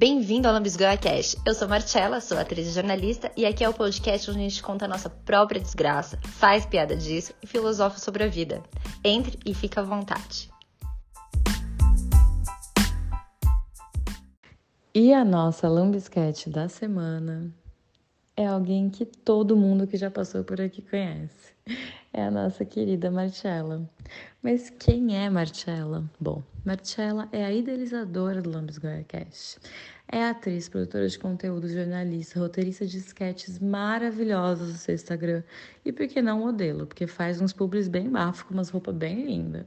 Bem-vindo ao Lambisgoia Cash. Eu sou Marcela, sou atriz e jornalista, e aqui é o podcast onde a gente conta a nossa própria desgraça, faz piada disso e filosofa sobre a vida. Entre e fica à vontade. E a nossa lambisquete da semana é alguém que todo mundo que já passou por aqui conhece. É a nossa querida Marcella. Mas quem é Marcella? Bom, Marcella é a idealizadora do Lambis Goiacast. É atriz, produtora de conteúdo, jornalista, roteirista de sketches maravilhosos no seu Instagram. E por que não modelo? Porque faz uns publis bem bafo com umas roupas bem lindas.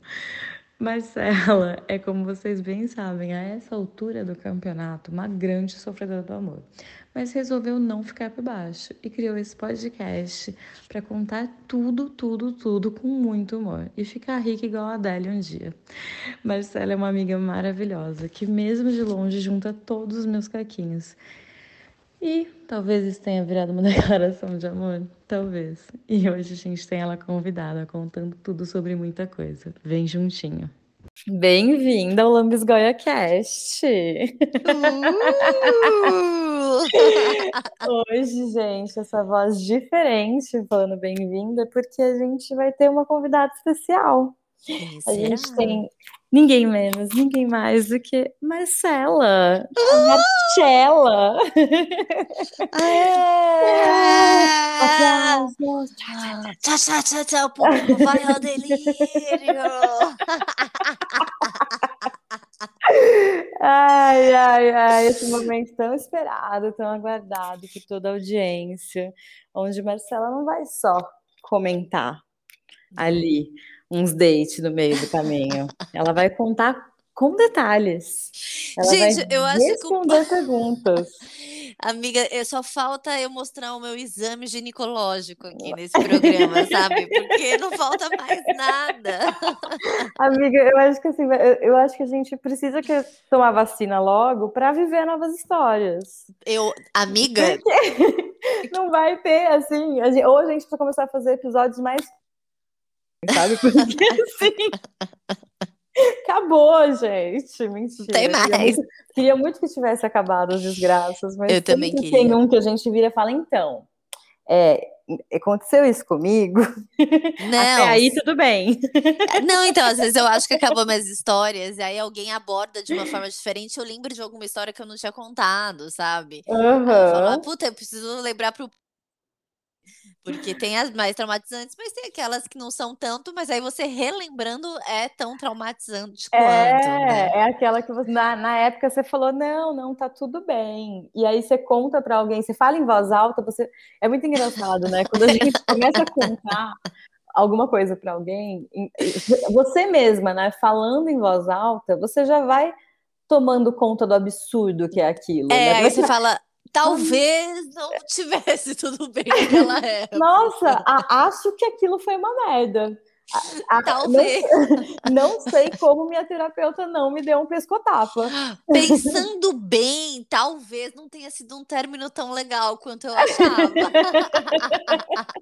Marcela é, como vocês bem sabem, a essa altura do campeonato, uma grande sofredora do amor. Mas resolveu não ficar por baixo e criou esse podcast para contar tudo, tudo, tudo com muito humor e ficar rica igual a Adélia um dia. Marcela é uma amiga maravilhosa que, mesmo de longe, junta todos os meus caquinhos. E talvez isso tenha virado uma declaração de amor, talvez. E hoje a gente tem ela convidada contando tudo sobre muita coisa. Vem juntinho. Bem-vinda ao Lambisgoia Cast! Uh! Hoje, gente, essa voz diferente falando bem-vinda, porque a gente vai ter uma convidada especial. a gente tem ninguém menos, ninguém mais do que Marcela. A Marcela. Tchau, tchau, tchau, tchau. O público vai ao delírio. Ai, ai, ai, esse momento tão esperado, tão aguardado por toda a audiência, onde Marcela não vai só comentar ali uns dates no meio do caminho. Ela vai contar com detalhes. Ela Gente, vai eu acho que responder perguntas. Amiga, é, só falta eu mostrar o meu exame ginecológico aqui nesse programa, sabe? Porque não falta mais nada. Amiga, eu acho que assim, eu, acho que a gente precisa que tomar vacina logo para viver novas histórias. Eu, amiga, Porque não vai ter assim, a gente, ou a gente precisa começar a fazer episódios mais sabe? Porque assim, acabou, gente. Mentira. tem Queria mais. muito, queria muito que tivesse acabado as desgraças, mas Eu também queria. tem um que a gente vira e fala, então, é, aconteceu isso comigo? Até Não, aí tudo bem. não, então, às vezes eu acho que acabou minhas histórias, e aí alguém aborda de uma forma diferente, eu lembro de alguma história que eu não tinha contado, sabe? Eu falo, ah, puta, eu preciso lembrar pro. Porque tem as mais traumatizantes, mas tem aquelas que não são tanto, mas aí você relembrando é tão traumatizante quanto, né? É, é aquela que você, na, na época você falou, não, não, tá tudo bem. E aí você conta pra alguém, você fala em voz alta, você. É muito engraçado, né? Quando a gente começa a contar alguma coisa pra alguém, você mesma, né, falando em voz alta, você já vai tomando conta do absurdo que é aquilo, É, né? aí Vai você ser- fala, talvez não tivesse tudo bem naquela época. Nossa, a- acho que aquilo foi uma merda. A- a- Talvez. Não, não sei como minha terapeuta não me deu um pescotapa. Pensando bem, talvez não tenha sido um término tão legal quanto eu achava.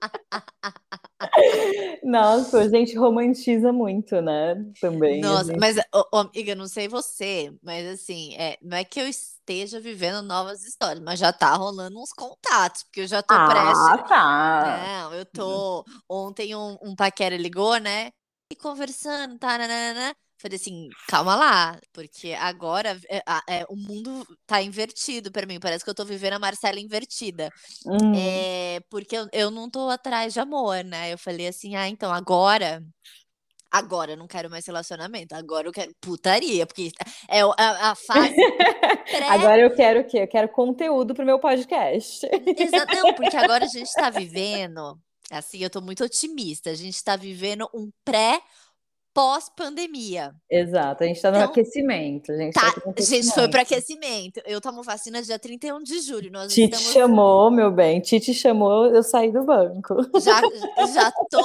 Nossa, a gente romantiza muito, né? Também. Nossa, gente- mas, ô, ô, amiga, não sei você, mas assim, é, não é que eu esteja vivendo novas histórias, mas já tá rolando uns contatos, porque eu já tô Ah, prestes. tá. Não, eu tô. Ontem um, um paquera ligou, né? E conversando, tá. Falei assim, calma lá, porque agora é, é, o mundo tá invertido pra mim. Parece que eu tô vivendo a Marcela invertida. Hum. É, porque eu, eu não tô atrás de amor, né? Eu falei assim, ah, então agora. Agora eu não quero mais relacionamento, agora eu quero putaria, porque é o- a, a fase pré. Agora eu quero o quê? Eu quero conteúdo pro meu podcast. Exa- Não, porque agora a gente tá vivendo, assim, eu tô muito otimista, a gente tá vivendo um pré pós-pandemia. Exato, a gente tá no Então, aquecimento. A gente, Tá, tá gente foi para aquecimento. Eu tomo vacina dia 31 de julho. Nós Tite estamos chamou, meu bem. Tite chamou, eu saí do banco. já já tô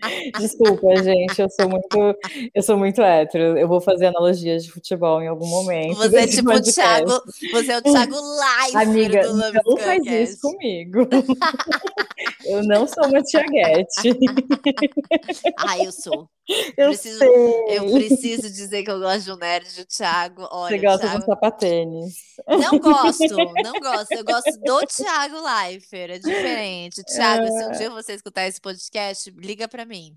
Desculpa, gente, eu sou muito, eu sou muito hétero. Eu vou fazer analogias de futebol em algum momento. Você é tipo o. Thiago, você é o Thiago Leifert Amiga, do não faz isso comigo. Eu não sou uma tiaguete. ah, eu sou. Eu preciso, sei. Eu preciso dizer que eu gosto de um nerd do Thiago. Olha, Você gosta Thiago... de sapatênis. Não gosto, não gosto. Eu gosto do Thiago Leifert, é diferente. Thiago, se um dia você escutar esse podcast, liga pra mim.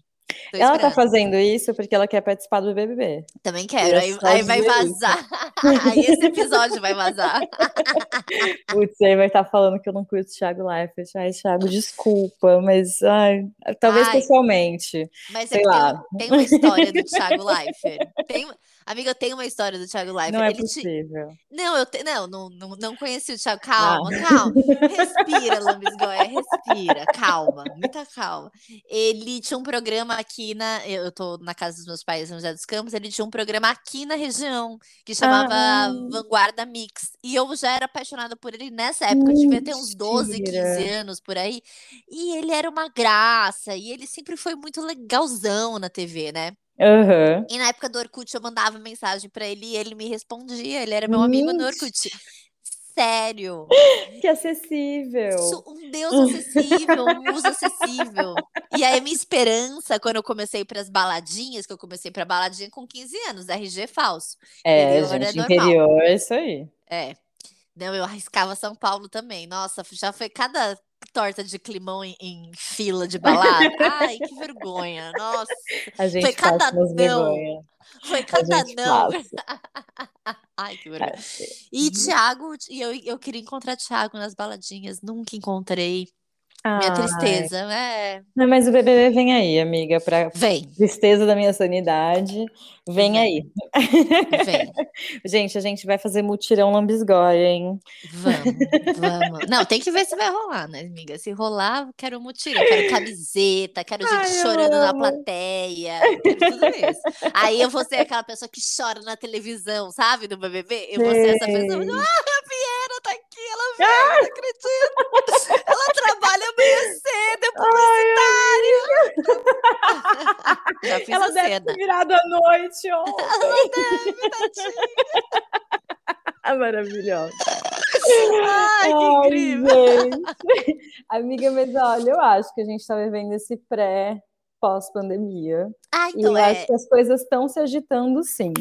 Tô ela tá fazendo isso porque ela quer participar do BBB. Também quero. Aí, Eu só aí vai vazar. aí esse episódio vai vazar. Putz, aí vai estar falando que eu não curto o Thiago Leifert. Ai, Thiago, desculpa, mas ai, talvez Ai. pessoalmente. Mas Sei é que tem, lá. tem uma história do Thiago Leifert. Tem, amiga, eu tenho uma história do Thiago Leifert. Não é Ele te- possível. Não, eu te... não, não, não, não conheci o Thiago. Calma, calma. Respira, Lambisgoia, respira. Calma, muita calma. Ele tinha um programa aqui na. Eu tô na casa dos meus pais, São José dos Campos. Ele tinha um programa aqui na região que chamava Ah. Vanguarda Mix. E eu já era apaixonada por ele nessa época. Eu devia ter uns 12, 15 Mentira. anos por aí. E ele era uma graça. E ele sempre foi muito legalzão na TV, né? Aham. E na época do Orkut eu mandava mensagem pra ele e ele me respondia. Ele era meu amigo no Orkut. Sério. Que acessível. Um deus acessível, um muso acessível. E aí minha esperança, quando eu comecei para as baladinhas, que eu comecei pra baladinha com 15 anos, RG falso. É, interior é gente, normal. interior é isso aí. É. Não, eu arriscava São Paulo também. Nossa, já foi cada torta de climão em, em fila de balada. Ai, que vergonha. Nossa, A gente cada passa umas não. vergonha. foi cada não. Ai, que vergonha. E Thiago, e eu, eu queria encontrar Thiago nas baladinhas, nunca encontrei. Minha tristeza, é. Não, mas o BBB vem aí, amiga, pra Vem, tristeza da minha sanidade. Vem Vem. aí. vem, Gente, a gente vai fazer mutirão lambisgoia, hein? vamos, vamos. Não, tem que ver se vai rolar, né, amiga? Se rolar, quero mutirão, quero camiseta, quero gente Ai, chorando na plateia, tudo isso. Aí eu vou ser aquela pessoa que chora na televisão, sabe, do BBB? Eu vou ser essa pessoa. Sei. Ah, a Viera tá aqui, ela veio, eu não acredito. Ela trabalha amanhã cedo, é publicitária. Já fiz Ela deve cena. ter virado à noite ontem. Ela deve, tadinha. Maravilhosa. Ai, que Ai, incrível. gente. Amiga, mas olha, eu acho que a gente está vivendo esse pré pós-pandemia. Ah, E então eu é. acho que as coisas estão se agitando, sim.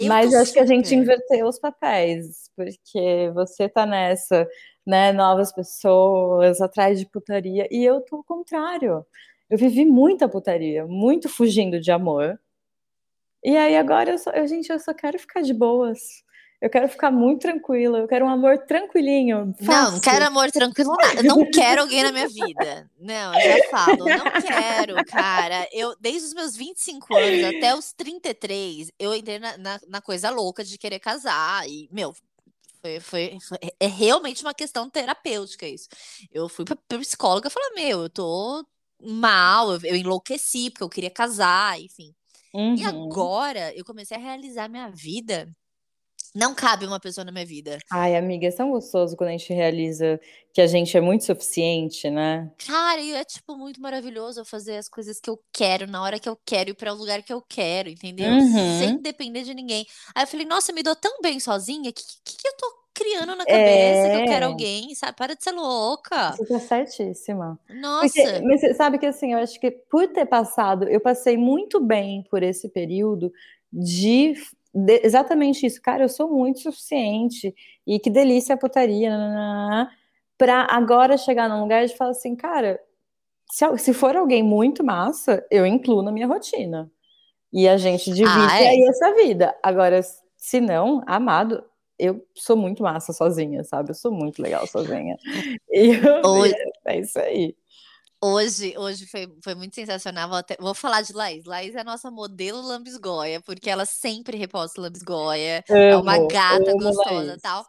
Eu Mas eu acho que a gente inverteu os papéis, porque você tá nessa, né? Novas pessoas atrás de putaria, e eu tô ao contrário. Eu vivi muita putaria, muito fugindo de amor. E aí agora eu só, eu, gente, eu só quero ficar de boas. Eu quero ficar muito tranquila, eu quero um amor tranquilinho. Não, não fácil. quero amor tranquilo, nada. Eu não quero alguém na minha vida. Não, eu já falo, não quero, cara. Eu, desde os meus 25 anos até os 33, eu entrei na, na, na coisa louca de querer casar. E, meu, foi, foi, foi- é realmente uma questão terapêutica isso. Eu fui pra, pra psicóloga e falei, meu, eu tô mal, eu, eu enlouqueci porque eu queria casar, enfim. E Uhum. agora eu comecei a realizar minha vida. Não cabe uma pessoa na minha vida. Ai, amiga, é tão gostoso quando a gente realiza que a gente é muito suficiente, né? Cara, e é tipo muito maravilhoso eu fazer as coisas que eu quero, na hora que eu quero, ir para o lugar que eu quero, entendeu? Uhum. Sem depender de ninguém. Aí eu falei, nossa, me dou tão bem sozinha, que que, que eu tô criando na cabeça que eu quero É. alguém, sabe? Para de ser louca. Você tá certíssima. Nossa. Porque, mas você sabe que assim, eu acho que por ter passado, eu passei muito bem por esse período de, de- exatamente isso. Cara, eu sou muito suficiente e que delícia a putaria, nananana, pra agora chegar num lugar de falar assim, cara, se, se for alguém muito massa, eu incluo na minha rotina. E a gente divide Ah, é? aí essa vida. Agora, se não, amado, eu sou muito massa sozinha, sabe? Eu sou muito legal sozinha. E eu, Oi. é isso aí. Hoje, hoje foi, foi muito sensacional. Vou, até- vou falar de Laís. Laís é a nossa modelo lambisgoia, porque ela sempre reposta lambisgoia. É uma Amo, gata amo gostosa e tal.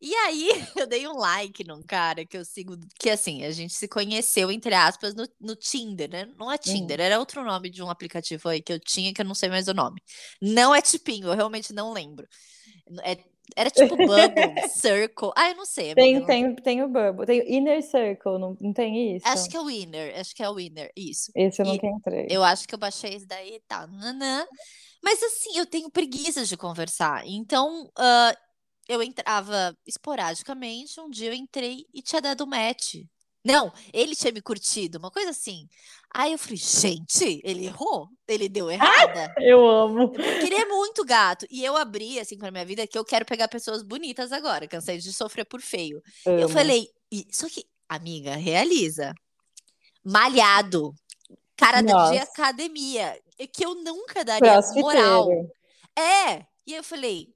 E aí, eu dei um like num cara que eu sigo, que assim, a gente se conheceu, entre aspas, no, no Tinder, né? Não é Tinder, era outro nome de um aplicativo aí que eu tinha, que eu não sei mais o nome. Não é Tipinho, eu realmente não lembro. É- era tipo Bubble, Circle. Ah, eu não sei. Tem, não- tem, tem o Bubble, tem o Inner Circle, não, não tem isso? Acho que é o Winner, acho que é o Winner, isso. Esse eu e- nunca entrei. Eu acho que eu baixei esse daí e tal. nanã. Mas assim, eu tenho preguiça de conversar. Então, ah, eu entrava esporadicamente. Um dia eu entrei e tinha dado match. Não, ele tinha me curtido, uma coisa assim. Aí eu falei, gente, ele errou? Ele deu errada? Eu amo. Ele é muito gato. E eu abri, assim, pra minha vida que eu quero pegar pessoas bonitas agora. Cansei de sofrer por feio. Eu Amo. falei, e- só que, amiga, realiza. Malhado. Cara de Nossa. academia. e Que eu nunca daria moral. É. E eu falei,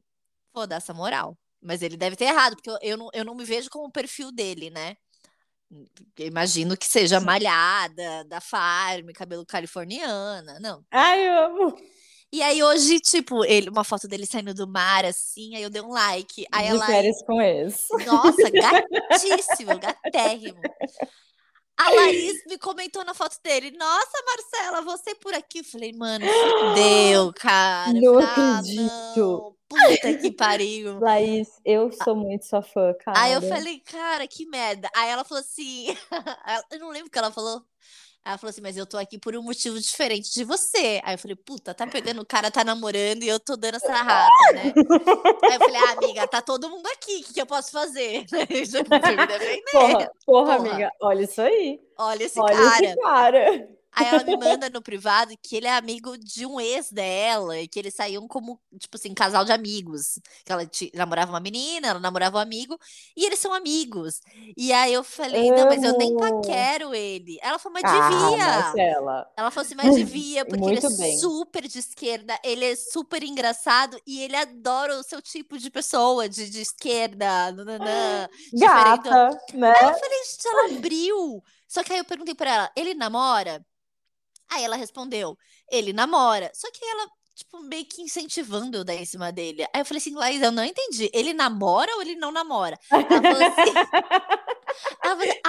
vou dar essa moral. Mas ele deve ter errado, porque eu, eu, não, eu não me vejo como o perfil dele, né? Eu imagino que seja malhada, da farm, cabelo californiana. Não. Ai, eu amo. E aí hoje, tipo, ele, uma foto dele saindo do mar, assim, aí eu dei um like. Aí de ela. férias com esse. Nossa, gatíssimo, gatérrimo. A Laís me comentou na foto dele. Nossa, Marcela, você por aqui. Eu falei, mano, fudeu, cara. Não falei, "Ah, acredito." não, Puta que pariu. Laís, eu sou muito sua fã, cara. Aí eu falei, cara, que merda. Aí ela falou assim. Eu não lembro o que ela falou. Ela falou assim, mas eu tô aqui por um motivo diferente de você. Aí eu falei, puta, tá pegando o cara, tá namorando e eu tô dando essa rata, né? Aí eu falei, ah, amiga, tá todo mundo aqui, o que, que eu posso fazer? Porra, porra, Porra. amiga, olha isso aí. Olha esse olha cara. esse cara. Aí ela me manda no privado que ele é amigo de um ex dela e que eles saíam como, tipo assim, casal de amigos. Que ela namorava uma menina, ela namorava um amigo, e eles são amigos. E aí eu falei, não, mas eu nem paquero ele. Ela falou, mas Ah, devia. Marcela. Ela falou assim, mas devia, porque ele é bem. super de esquerda, ele é super engraçado e ele adora o seu tipo de pessoa, de, de esquerda, nananã. Gata, né? Eu falei, gente, ela abriu. Só que aí eu perguntei pra ela, ele namora? Aí ela respondeu, ele namora. Só que ela, tipo, meio que incentivando eu dar em cima dele. Aí eu falei assim, Laís, eu não entendi. Ele namora ou ele não namora? Ela falou assim. Ela falou assim,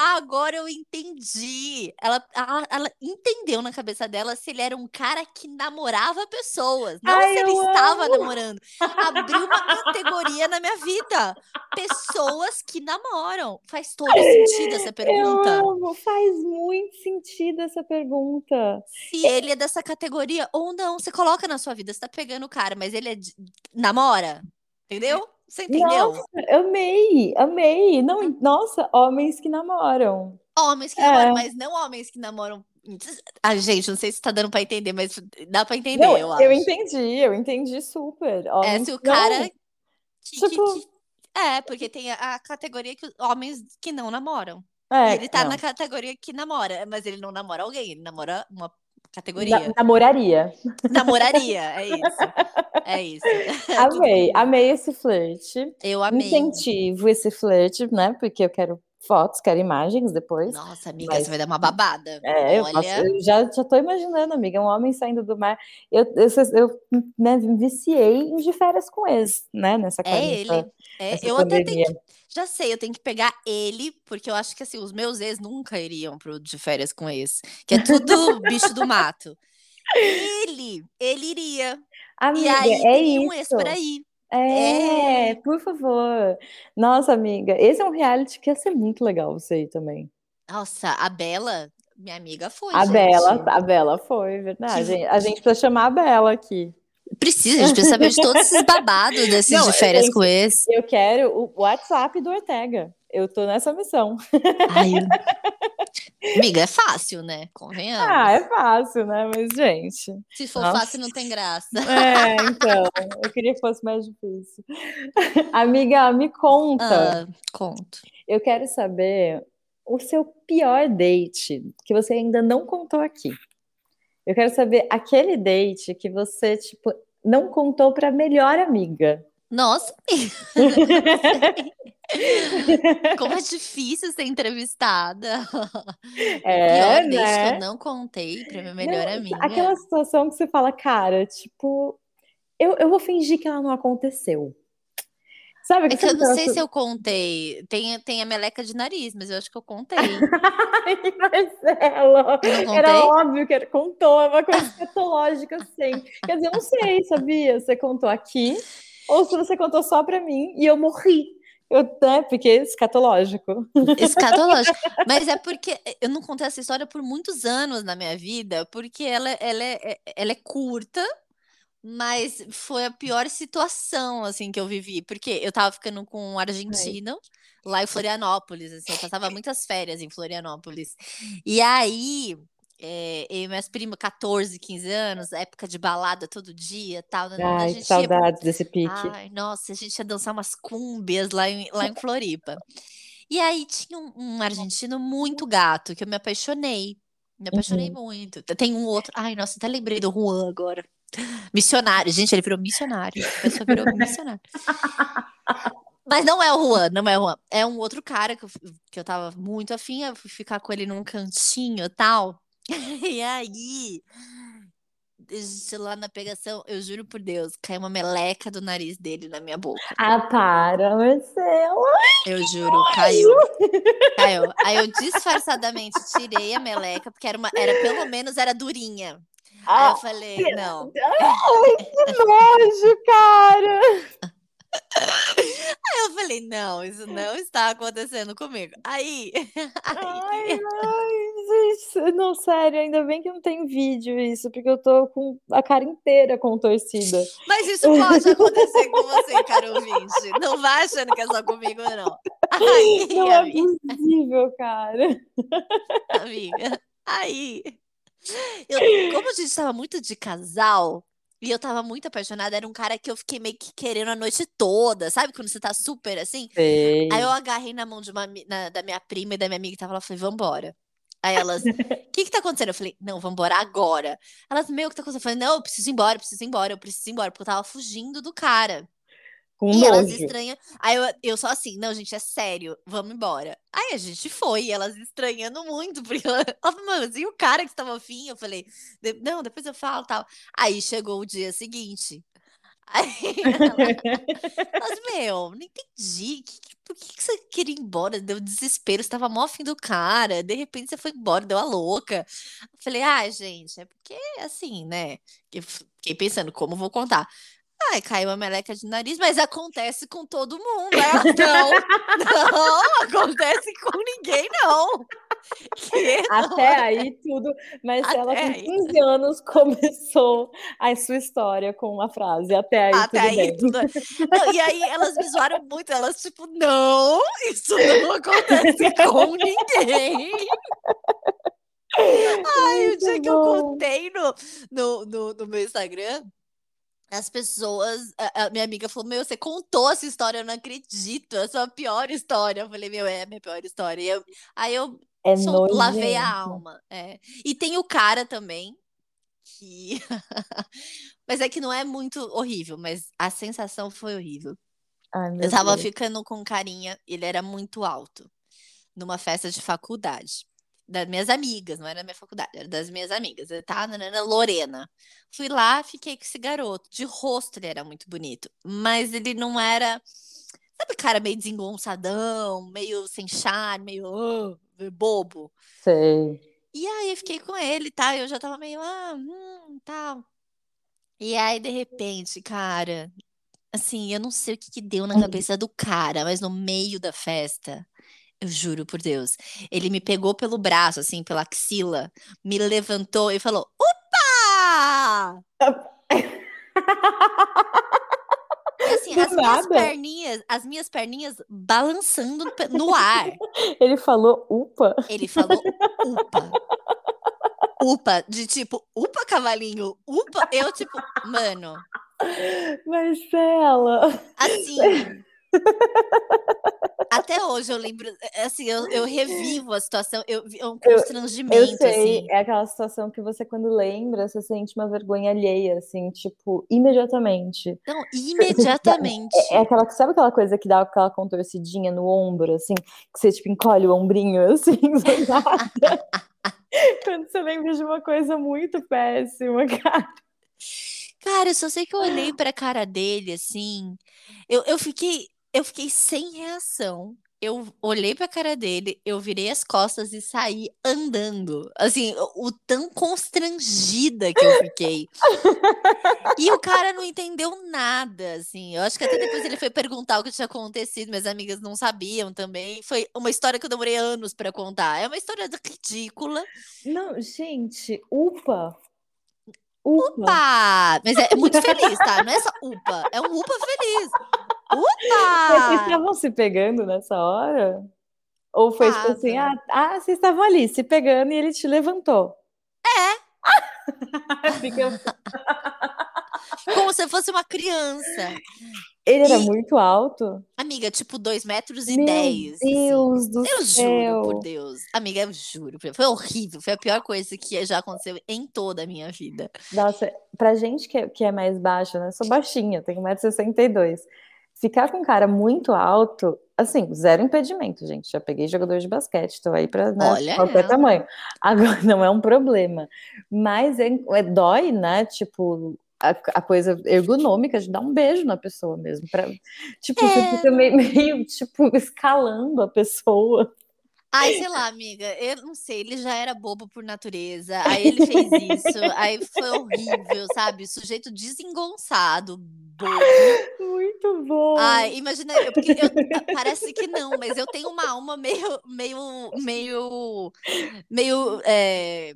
ah, agora eu entendi. Ela, ela, ela entendeu na cabeça dela se ele era um cara que namorava pessoas, não Ai, se ele eu estava amo. namorando. Abriu uma categoria na minha vida. Pessoas que namoram. Faz todo sentido essa Eu pergunta. amo. Faz muito sentido essa pergunta. Se ele é dessa categoria ou não, você coloca na sua vida. Você tá pegando o cara, mas ele é de... namora? Entendeu? Você entendeu? Nossa, amei, amei. Não, nossa, homens que namoram. Homens que É. namoram, mas não homens que namoram. Ah, gente, não sei se tá dando pra entender, mas dá pra entender, Não, eu eu acho. entendi, eu entendi super. É Homens se o cara. que- Tipo- que- É, porque tem a, a categoria que homens que não namoram. É, ele tá não. na categoria que namora, mas ele não namora alguém, ele namora uma categoria. Na- namoraria. Namoraria, é isso. É isso. É Amei, amei esse flerte. Eu amei. Incentivo esse flerte, né? Porque eu quero fotos, quero imagens depois. Nossa, amiga, Mas- você vai dar uma babada. É, eu, Olha, eu já, já tô imaginando, amiga, um homem saindo do mar. Eu, eu, eu, né, viciei em de férias com ex, né? Nessa é quarenta- ele. É, eu até tenho pandemia. que, já sei, eu tenho que pegar ele, porque eu acho que assim, os meus ex nunca iriam pro de férias com ex, que é tudo bicho do mato. Ele, ele iria. E Amiga, aí é teria um ex isso. pra ir. É, É. por favor. Nossa, amiga, esse é um reality que ia ser muito legal você aí também. Nossa, a Bela, minha amiga, foi, A gente. Bela, a Bela foi, verdade. Que- A gente precisa chamar a Bela aqui. Precisa, a gente precisa saber de todos esses babados desses Não, de férias com ex. Eu quero o WhatsApp do Ortega. Eu tô nessa missão. Ai, eu- Amiga, é fácil, né? Convenhamos. Ah, é fácil, né? Mas, gente. Se for nossa. fácil, não tem graça. É, então. Eu queria que fosse mais difícil. Amiga, me conta. Ah, conto. Eu quero saber o seu pior date que você ainda não contou aqui. Eu quero saber aquele date que você, tipo, não contou pra melhor amiga. Nossa, como é difícil ser entrevistada. É, Pior date que né? eu não contei pra minha melhor Não, amiga. Aquela situação que você fala, cara, tipo, eu, eu vou fingir que ela não aconteceu. Sabe? É que eu não sei se eu contei. Tem, tem a meleca de nariz, mas eu acho que eu contei. Ai, Eu não era óbvio que era, contou, é uma coisa escatológica, assim. Quer dizer, eu não sei, sabia? Você contou aqui, ou se você contou só pra mim e eu morri. Eu, né, porque é escatológico. Escatológico. Mas é porque eu não contei essa história por muitos anos na minha vida, porque ela, ela, é, ela é curta, Mas foi a pior situação, assim, que eu vivi. Porque eu tava ficando com um argentino lá em Florianópolis, assim. Eu passava muitas férias em Florianópolis. E aí, é, eu e minhas primas, 14, 15 anos, época de balada todo dia tal. a Ai, que gente ia saudades desse pique. Ai, nossa, a gente ia dançar umas cúmbias lá em, lá em Floripa. E aí tinha um, um argentino muito gato, que eu me apaixonei. Me apaixonei Uhum. muito. Tem um outro. Ai, nossa, até lembrei do Juan agora. Missionário. Gente, ele virou missionário. A pessoa virou missionário. Mas não é o Juan, não é o Juan. É um outro cara que eu, que eu tava muito afim, eu fui ficar com ele num cantinho e tal. E aí, lá na pegação, eu juro por Deus, caiu uma meleca do nariz dele na minha boca. Ah, para, Marcela. Eu juro, caiu. Caiu. Aí eu disfarçadamente tirei a meleca, porque era, uma, era pelo menos era durinha. Aí eu Ah, falei, não. ai, que nojo, cara. Aí eu falei, não, isso não está acontecendo comigo. Aí, Ai, aí ai, gente, não, sério, ainda bem que não tem vídeo isso, porque eu tô com a cara inteira contorcida. mas isso pode acontecer com você, caro ouvinte. Não vai achando que é só comigo, não. Aí, Não é amiga, possível, cara. amiga, aí. Eu, como a gente tava muito de casal e eu tava muito apaixonada, era um cara que eu fiquei meio que querendo a noite toda, sabe? Quando você tá super assim. Sei. Aí eu agarrei na mão de uma, na- da minha prima e da minha amiga que tava lá e falei, vambora. Aí elas, o que que tá acontecendo? Eu falei, não, vambora agora. Elas, meu, o que tá acontecendo? Eu falei, não, eu preciso ir embora, eu preciso ir embora, eu preciso ir embora, porque eu tava fugindo do cara. Com E elas nojo. estranham. Aí eu, eu só assim, não, gente, é sério, vamos embora. Aí a gente foi, elas estranhando muito, porque ela, ela mas e o cara que estava afim? Eu falei, "De- não, depois eu falo tal. Aí chegou o dia seguinte. Aí ela, mas, meu, não entendi. que- que- por que, que você queria ir embora? Deu desespero, você tava mó afim do cara. De repente você foi embora, deu a louca. Eu falei, ai, gente, é porque assim, né? Eu fiquei pensando, como vou contar? Ai, caiu a meleca de nariz, mas acontece com todo mundo. Ela, não, não acontece com ninguém, não. Que não. Até aí tudo, Marcela Até com aí. 15 anos começou a sua história com uma frase. Até aí Até tudo aí bem. tudo. Não, e aí elas me zoaram muito, elas tipo, não, isso não acontece com ninguém. Ai, o Muito dia que eu bom. contei no, no, no, no meu Instagram, as pessoas, a, a minha amiga falou, meu, você contou essa história, eu não acredito, é a sua pior história. Eu falei, meu, é a minha pior história. E eu- aí eu É lavei a alma. é. E tem o cara também, que... Mas é que não é muito horrível, mas a sensação foi horrível. Ai, Eu tava Deus. ficando com carinha, ele era muito alto, numa festa de faculdade. Das minhas amigas, não era da minha faculdade, era das minhas amigas. Tá, nanana, Lorena. Fui lá, fiquei com esse garoto. De rosto ele era muito bonito, mas ele não era. Sabe, cara meio desengonçadão, meio sem charme, meio meio bobo. Sei. E aí eu fiquei com ele, tá? Eu já tava meio, ah, hum, tal. E aí, de repente, cara, assim, eu não sei o que que deu na Hum. cabeça do cara, mas no meio da festa, eu juro por Deus, ele me pegou pelo braço, assim, pela axila, me levantou e falou: Opa! Assim, Do as minhas perninhas, as minhas perninhas balançando no ar. Ele falou, upa. Ele falou upa. Upa, de tipo, upa, cavalinho, upa. Eu, tipo, mano, Marcela. assim. Até hoje eu lembro, é, assim, eu, eu revivo a situação, eu, é um Eu constrangimento, sei, assim. é aquela situação que você, quando lembra, você sente uma vergonha alheia, assim, tipo, imediatamente. Então, imediatamente. É aquela, sabe aquela coisa que dá aquela contorcidinha no ombro, assim, que você, tipo, encolhe o ombrinho, assim, do nada. Quando você lembra de uma coisa muito péssima, cara. Cara, eu só sei que eu olhei pra cara dele, assim. Eu, eu fiquei, eu fiquei sem reação. Eu olhei pra cara dele, eu virei as costas e saí andando. Assim, o, o tão constrangida que eu fiquei. E o cara não entendeu nada, assim. Eu acho que até depois ele foi perguntar o que tinha acontecido, minhas amigas não sabiam também. Foi uma história que eu demorei anos pra contar. É uma história ridícula. Não, gente, upa. Upa! Upa! Mas é, é muito feliz, tá? Não é só upa, é um upa feliz. Mas vocês Upa! estavam se pegando nessa hora? Ou foi tipo assim, ah, ah, vocês estavam ali se pegando e ele te levantou? É. Fica- Como se fosse uma criança. Ele era E- muito alto? Amiga, tipo, 2 metros e Meu 10. assim. Deus do Eu céu! juro por Deus. Amiga, eu juro. Foi horrível. Foi a pior coisa que já aconteceu em toda a minha vida. Nossa, pra gente que é, que é mais baixa, né? Eu sou baixinha, tenho 1,62m. Ficar com um cara muito alto, assim, zero impedimento, gente. Já peguei jogador de basquete, tô aí pra né, qualquer ela. tamanho. Agora, não é um problema. Mas é, é- dói, né? Tipo, a, a coisa ergonômica de dar um beijo na pessoa mesmo. Pra, tipo, você É. fica meio, meio, tipo, escalando a pessoa. Ai, sei lá, amiga, eu não sei, ele já era bobo por natureza, aí ele fez isso, aí foi horrível, sabe? Sujeito desengonçado, bobo. Muito bom! Ai, imagina, eu- porque eu- parece que não, mas eu tenho uma alma meio, meio, meio, meio, é...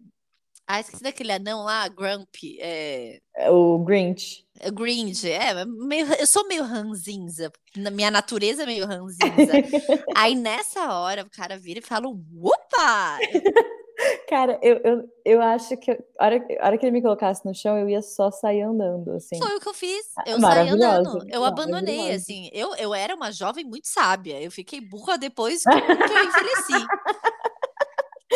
Ah, esqueci daquele anão lá, Grumpy, é... O Grinch. é Grinch, é, meio, eu sou meio ranzinza, minha natureza é meio ranzinza. Aí nessa hora o cara vira e fala, opa! Cara, eu, eu, eu acho que a hora, a hora que ele me colocasse no chão, eu ia só sair andando, assim. Foi o que eu fiz. Eu saí andando. Eu abandonei, assim. Eu, eu era uma jovem muito sábia. Eu fiquei burra depois que eu envelheci.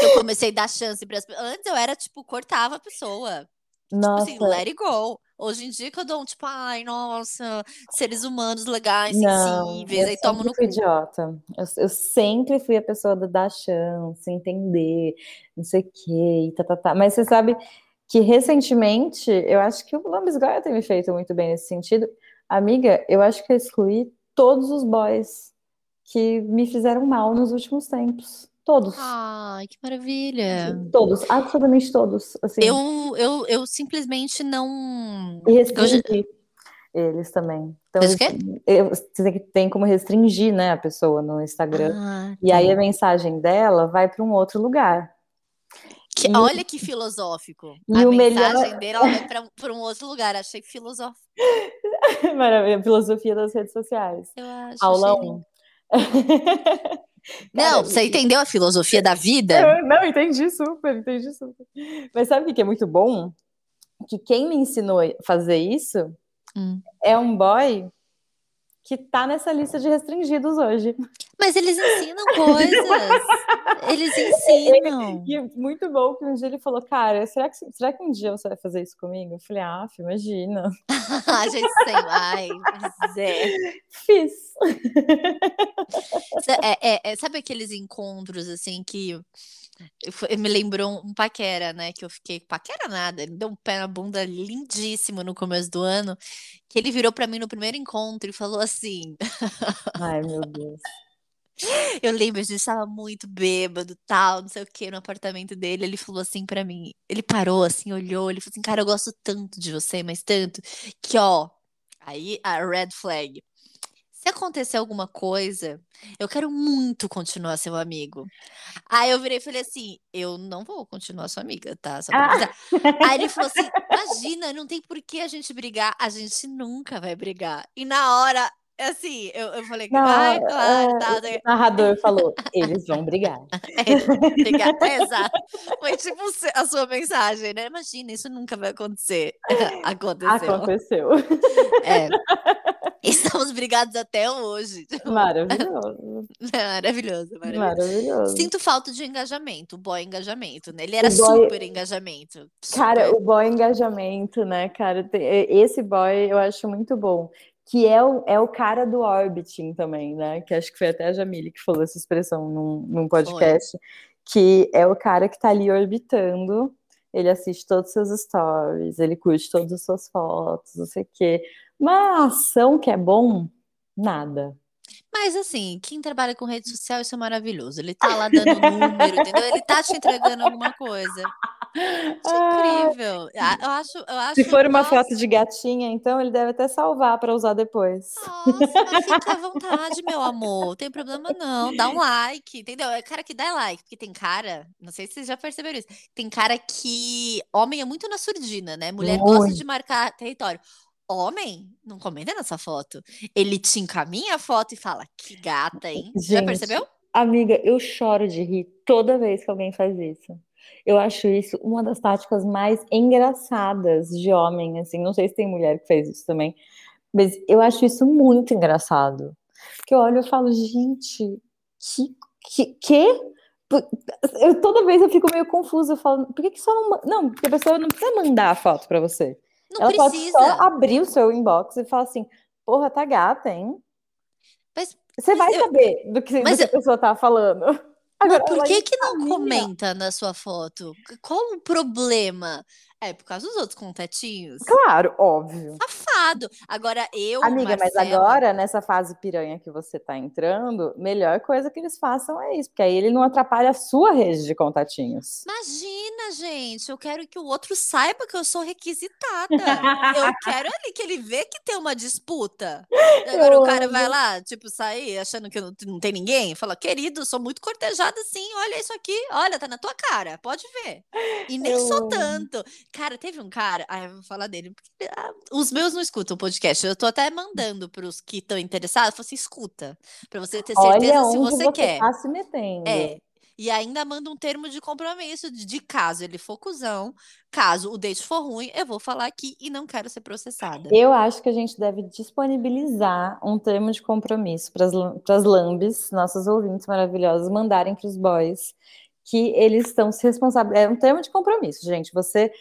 Eu comecei a dar chance para as pessoas. Antes eu era, tipo, cortava a pessoa. Tipo Nossa, assim, let it go. Hoje em dia que eu dou um, tipo, ai, nossa, seres humanos legais, não, sensíveis, aí tomo no cu. idiota. Eu, eu sempre fui a pessoa do dar chance, entender, não sei o quê, e tá, tá, tá. Mas você sabe que recentemente, eu acho que o Lambisgoia tem me feito muito bem nesse sentido. Amiga, eu acho que eu excluí todos os boys que me fizeram mal nos últimos tempos. Todos. Ai, que maravilha. Todos, absolutamente todos. Assim, Eu, eu, eu simplesmente não. e já- restringir eles também. Então, o quê? eles- eu- você tem como restringir, né, a pessoa no Instagram. Ah, E aí tá. a mensagem dela vai para um outro lugar. Que- E- olha que filosófico. E a o mensagem melhor- dele ela vai para um outro lugar. Achei filosófico. Maravilha, filosofia das redes sociais. Eu acho. Aula achei 1. lindo. Não, você entendeu a filosofia da vida? Eu não, entendi super, entendi super. Mas sabe o que que é muito bom? Que quem me ensinou a fazer isso Hum. é um boy que tá nessa lista de restringidos hoje. Mas eles ensinam coisas. Eles ensinam. E é muito bom que um dia ele falou, cara, será que, será que um dia você vai fazer isso comigo? Eu falei, ah, imagina. A gente. Ai, pois é. Fiz. É, é- é- sabe aqueles encontros assim que me lembrou um paquera, né? Que eu fiquei, paquera nada, ele deu um pé na bunda lindíssimo no começo do ano, que ele virou pra mim no primeiro encontro e falou assim: Ai, meu Deus. Eu lembro, a gente estava muito bêbado, tal, não sei o que, no apartamento dele. Ele falou assim pra mim, ele parou assim, olhou, ele falou assim, cara, eu gosto tanto de você, mas tanto, que ó, aí a red flag. Se acontecer alguma coisa, eu quero muito continuar seu amigo. Aí eu virei e falei assim, eu não vou continuar sua amiga, tá? Ah. Aí ele falou assim, imagina, não tem por que a gente brigar, a gente nunca vai brigar. E na hora, assim, eu, eu falei, Não, ai, claro, é, tá, o narrador falou, eles vão brigar. é, brigar. É, exato. Foi tipo a sua mensagem, né? Imagina, isso nunca vai acontecer. Aconteceu. Aconteceu. É. Estamos brigados até hoje. Maravilhoso. Maravilhoso, maravilhoso. Maravilhoso. Sinto falta de engajamento, boy engajamento, né? Ele era O boy- super engajamento. Cara, super. o boy engajamento, né, cara? Esse boy eu acho muito bom. Que é o, é o cara do orbiting também, né? Que acho que foi até a Jamile que falou essa expressão num, num podcast. Que é o cara que tá ali orbitando. Ele assiste todos os seus stories, ele curte todas as suas fotos, não sei o quê. Uma ação que é bom, nada. Mas assim, quem trabalha com rede social, isso é maravilhoso. Ele tá lá dando número, entendeu? Ele tá te entregando alguma coisa. Isso é incrível. Eu acho, eu acho. Se for uma nossa, foto de gatinha, então ele deve até salvar para usar depois. Nossa, mas fica à vontade, meu amor. Não tem problema não. Dá um like, entendeu? É cara que dá like, porque tem cara, não sei se vocês já perceberam isso. Tem cara que homem é muito na surdina, né? Mulher gosta de marcar território. Homem não comenta nessa foto. Ele te encaminha a foto e fala: "Que gata, hein?" Já Gente, percebeu? amiga, eu choro de rir toda vez que alguém faz isso. Eu acho isso uma das táticas mais engraçadas de homem, assim. Não sei se tem mulher que fez isso também, mas eu acho isso muito engraçado. Porque eu olho e falo, gente, que, que, que? Eu, toda vez eu fico meio confusa, eu falo, por que que só não... Não, porque a pessoa não precisa mandar a foto pra você. Não Ela pode só precisa. abrir o seu inbox e falar assim, porra, tá gata, hein? Mas, Você mas vai eu, saber do que, do mas que a eu- pessoa tá falando. Mas Agora, por que que não comenta na sua foto? Qual o problema? É por causa dos outros contatinhos? Claro, óbvio. Safado. Agora eu, Amiga, mas Marcela, agora, nessa fase piranha que você tá entrando, melhor coisa que eles façam é isso, porque aí ele não atrapalha a sua rede de contatinhos. imagina, gente, eu quero que o outro saiba que eu sou requisitada. Eu quero ali que ele vê que tem uma disputa. E agora Eu o cara vai amo. lá, tipo, sair achando que não, não tem ninguém, fala, querido, sou muito cortejada sim, olha isso aqui, olha, tá na tua cara, pode ver. E nem Eu sou tanto. Cara, teve um cara, ai, eu vou falar dele, porque ah, os meus não escutam o podcast, eu tô até mandando pros que estão interessados, falo assim, escuta, pra você ter Olha certeza se onde você você quer. tá se metendo. É. E ainda manda um termo de compromisso de, de caso ele for cuzão, caso o date for ruim, eu vou falar aqui e não quero ser processada. Eu acho que a gente deve disponibilizar um termo de compromisso para as lambis, nossos ouvintes maravilhosos, mandarem para os boys que eles estão se responsabilizando. É um termo de compromisso, gente. Você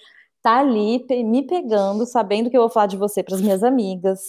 tá ali me pegando, sabendo que eu vou falar de você para as minhas amigas,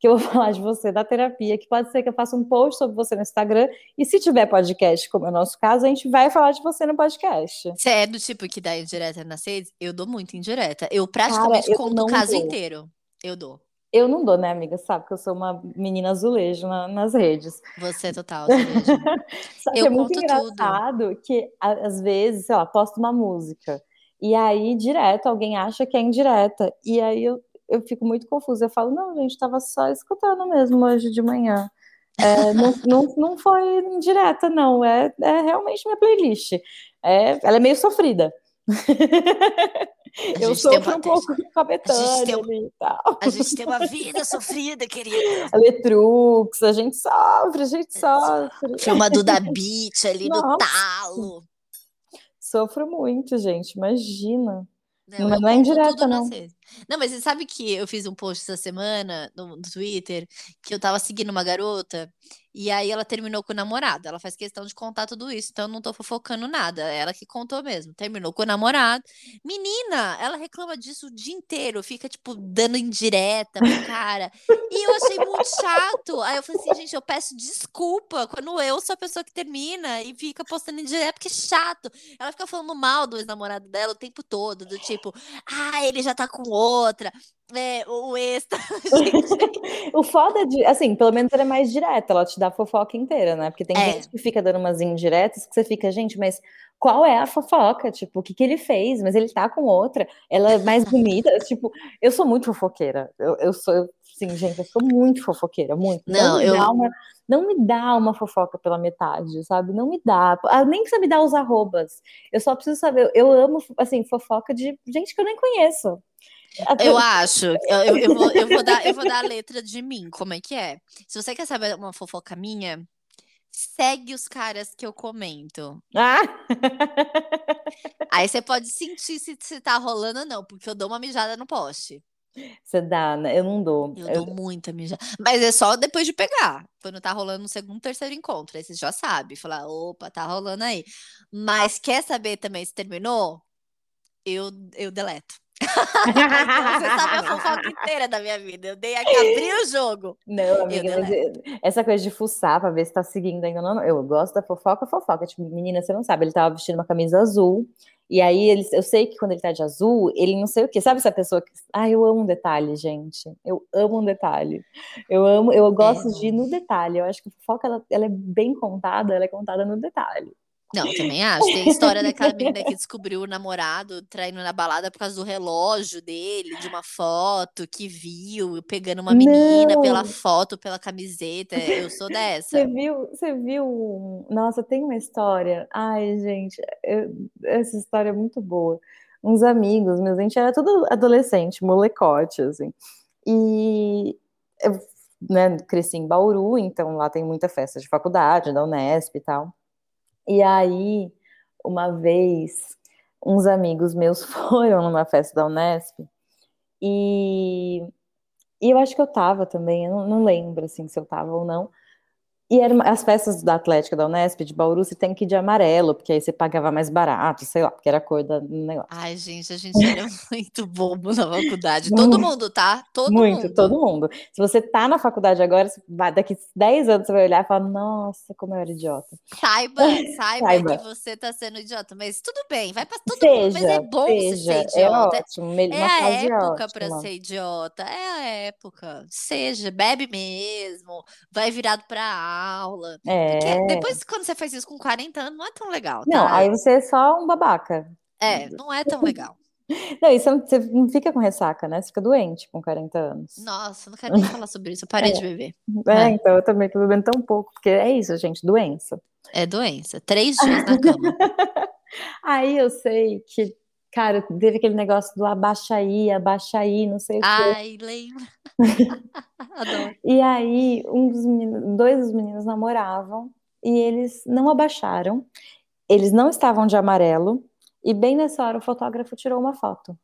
que eu vou falar de você da terapia, que pode ser que eu faça um post sobre você no Instagram, e se tiver podcast, como é o nosso caso, a gente vai falar de você no podcast. Você é do tipo que dá indireta nas redes? Eu dou muito indireta. Eu Cara, praticamente eu conto o caso dou. inteiro. Eu dou. Eu não dou, né, amiga? Sabe que eu sou uma menina azulejo na- nas redes. Você é total, azulejo. Só que Eu é muito conto tudo. engraçado que, às vezes, sei lá, posto uma música e aí, direto, alguém acha que é indireta. E aí eu, eu fico muito confusa. Eu falo, não, gente, tava só escutando mesmo hoje de manhã. É, não, não, não foi indireta, não. É, é realmente minha playlist. É, ela é meio sofrida. Eu sofro uma, um pouco com a Betânia e tal. a gente tem uma vida sofrida, querida. A Letrux, a gente sofre, a gente sofre. Filma Duda Beat ali no Nossa. talo. Sofro muito, gente, imagina. Não, Não, eu não é indireta, não. Não, mas você sabe que eu fiz um post essa semana no, no Twitter que eu tava seguindo uma garota e aí ela terminou com o namorado. Ela faz questão de contar tudo isso, então eu não tô fofocando nada. É ela que contou mesmo. Terminou com o namorado. Menina, ela reclama disso o dia inteiro, fica tipo dando indireta pro cara. E eu achei muito chato. Aí eu falei assim, gente, eu peço desculpa quando eu sou a pessoa que termina e fica postando indireta, porque é chato. Ela fica falando mal do ex-namorado dela o tempo todo, do tipo, ah, ele já tá com outra. É, o ex tá... Gente, O foda de, assim, pelo menos ela é mais direta, ela te dá a fofoca inteira, né? Porque tem É. gente que fica dando umas indiretas que você fica, gente, mas qual é a fofoca? Tipo, o que que ele fez? Mas ele tá com outra, ela é mais bonita. Tipo, eu sou muito fofoqueira. Eu, eu sou, eu- sim, gente, eu sou muito fofoqueira, muito. Não, me eu- dá uma, não me dá uma fofoca pela metade, sabe? Não me dá. Ah, Nem precisa me dar os arrobas. Eu só preciso saber. Eu amo, assim, fofoca de gente que eu nem conheço. eu acho, eu, eu, eu vou, eu, vou dar, eu vou dar a letra de mim, como é que é? Se você quer saber uma fofoca minha, segue os caras que eu comento. Ah! Aí você pode sentir se, se tá rolando ou não, porque eu dou uma mijada no poste. Você dá, né? Eu não dou. Eu Eu- dou muita mijada. Mas é só depois de pegar. Quando tá rolando no segundo, terceiro encontro. Aí você já sabe. Falar, opa, tá rolando aí. Mas quer saber também se terminou? Eu, eu deleto. então você sabe a fofoca inteira da minha vida. Eu dei aqui, abri o jogo. Não, amiga, essa coisa de fuçar pra ver se tá seguindo ainda ou não, eu gosto da fofoca, fofoca. Tipo, menina, você não sabe, ele tava vestindo uma camisa azul E aí eles, eu sei que quando ele tá de azul, ele não sei o que. Sabe essa pessoa que. Ah, eu amo um detalhe, gente. Eu amo um detalhe. Eu amo, eu gosto É. de ir no detalhe. Eu acho que a fofoca ela, ela é bem contada, ela é contada no detalhe. Não, também acho. Tem a história daquela menina que descobriu o namorado traindo na balada por causa do relógio dele, de uma foto que viu, pegando uma menina Não. pela foto, pela camiseta. Eu sou Você dessa. viu, você viu? Nossa, tem uma história. Ai, gente, eu- essa história é muito boa. Uns amigos meus, a gente era tudo adolescente, molecote, assim. E eu, né, cresci em Bauru, então lá tem muita festa de faculdade, da Unesp e tal. E aí, uma vez, uns amigos meus foram numa festa da Unesp e, e eu acho que eu tava também, eu não, não lembro assim se eu tava ou não. E eram as festas da Atlética da Unesp de Bauru, você tem que ir de amarelo, porque aí você pagava mais barato, sei lá, porque era a cor do negócio. Ai, gente, a gente era muito bobo na faculdade. Todo mundo, tá? Todo Muito, mundo. todo mundo. Se você tá na faculdade agora, você daqui 10 anos você vai olhar e falar, nossa, como eu era idiota. Saiba, saiba, Saiba. que você tá sendo idiota. Mas tudo bem, vai pra todo mundo. Mas Seja, é bom você seja, ser é idiota. ótimo, me- É a época pra ser idiota. É a época. Seja, bebe mesmo, vai virado pra aula. É. depois, quando você faz isso com 40 anos, não é tão legal, Não, tá? aí você é só um babaca. É, não é tão legal. Não, e você não, não fica com ressaca, né? Você fica doente com 40 anos. Nossa, não quero nem falar sobre isso. Eu parei de beber. É, É. então eu também tô bebendo tão pouco, porque é isso, gente, doença. É doença. Três dias na cama. Aí eu sei que, cara, teve aquele negócio do abaixa aí, abaixa aí, não sei o quê. Ai, lembra? Adoro. E aí, um dos meninos, dois dos meninos namoravam e eles não abaixaram. Eles não estavam de amarelo e bem nessa hora o fotógrafo tirou uma foto.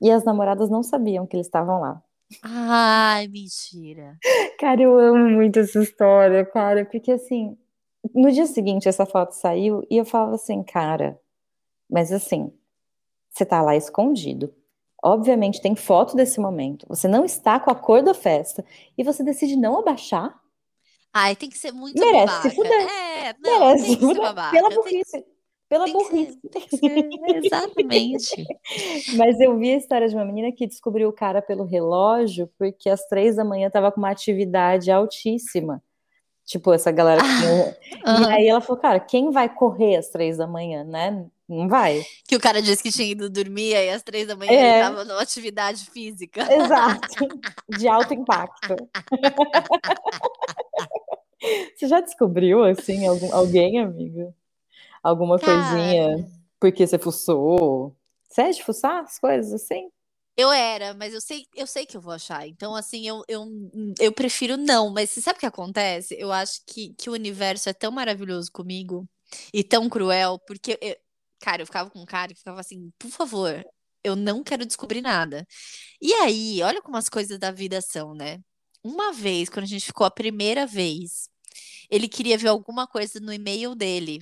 E as namoradas não sabiam que eles estavam lá. Ai, mentira. Cara, eu amo muito essa história, cara, porque assim, no dia seguinte essa foto saiu e eu falava assim, cara, mas assim, você tá lá escondido. Obviamente tem foto desse momento. Você não está com a cor da festa e você decide não abaixar. Ai, tem que ser muito Merece babaca. se fuder. É, não, Merece tem que ser babaca. Pela Tem burrice. Pela tem que ser- burrice. tem que ser- Exatamente. Mas eu vi a história de uma menina que descobriu o cara pelo relógio porque às três da manhã tava com uma atividade altíssima. Tipo, essa galera que tinha- E aí ela falou, cara, quem vai correr às três da manhã, né? Não vai. Que o cara disse que tinha ido dormir aí às três da manhã É. ele tava numa atividade física. Exato. De alto impacto. Você já descobriu, assim, algum, alguém, amiga? Alguma coisinha? Cara, Porque você fuçou? Você é de fuçar as coisas assim? eu era, mas eu sei, eu sei que eu vou achar. Então, assim, eu, eu, eu prefiro não. Mas você sabe o que acontece? Eu acho que, que o universo é tão maravilhoso comigo e tão cruel, porque, eu- cara, eu ficava com um cara que ficava assim, por favor, eu não quero descobrir nada. E aí, olha como as coisas da vida são, né? Uma vez, quando a gente ficou a primeira vez, ele queria ver alguma coisa no e-mail dele.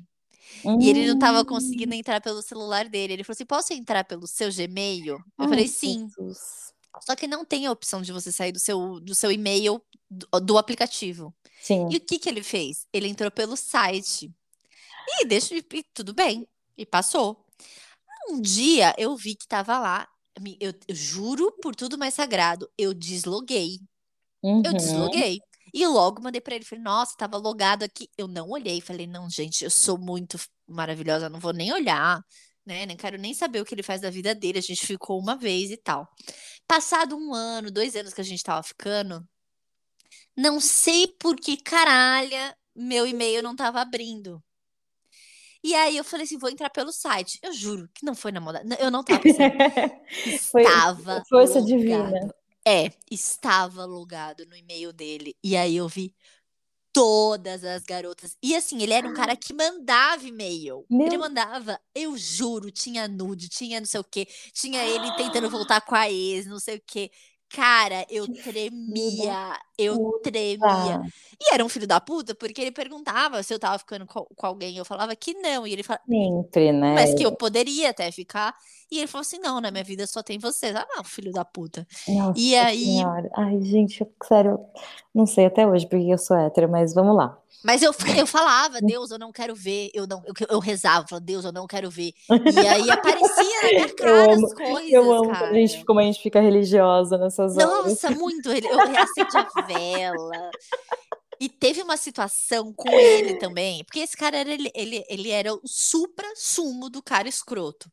E ele não tava Hum. conseguindo entrar pelo celular dele. Ele falou assim: posso entrar pelo seu Gmail? Eu falei, Ai, sim. Jesus. Só que não tem a opção de você sair do seu, do seu e-mail do, do aplicativo. Sim. E o que que ele fez? Ele entrou pelo site. E deixa, e tudo bem. E passou. Um dia eu vi que tava lá. Eu, eu juro por tudo mais sagrado, eu desloguei. Eu Uhum. desloguei. E logo mandei pra ele, falei, nossa, tava logado aqui. Eu não olhei, falei, não, gente, eu sou muito maravilhosa, não vou nem olhar, né? Nem quero nem saber o que ele faz da vida dele. A gente ficou uma vez e tal. Passado um ano, dois anos que a gente tava ficando, não sei por que caralha meu e-mail não tava abrindo. E aí eu falei assim, vou entrar pelo site. Eu juro que não foi na moda. Eu não tava. Foi Estava força logado. divina. É, estava logado no e-mail dele. E aí eu vi todas as garotas. E assim, ele era um cara que mandava e-mail. Meu- Ele mandava, eu juro, tinha nude, tinha não sei o quê, tinha ele tentando voltar com a ex, não sei o quê. Cara, eu tremia, eu tremia. E era um filho da puta, porque ele perguntava se eu tava ficando co- com alguém. Eu falava que não. E ele falava, Sempre, né? mas que eu poderia até ficar. E ele falou assim: não, na minha vida só tem você. Ah, não, filho da puta. Nossa E aí- senhora. Ai, gente, eu- sério, não sei até hoje porque eu sou hétero, mas vamos lá. Mas eu, eu falava, Deus, eu não quero ver. Eu, não, eu, eu rezava, falava, Deus, eu não quero ver. E aí aparecia na minha cara amo, as coisas. Eu amo cara. a gente, como a gente fica religiosa nessas horas. Nossa, muito. Eu acendi a vela. E teve uma situação com ele também, porque esse cara era, ele, ele, ele era o supra-sumo do cara escroto.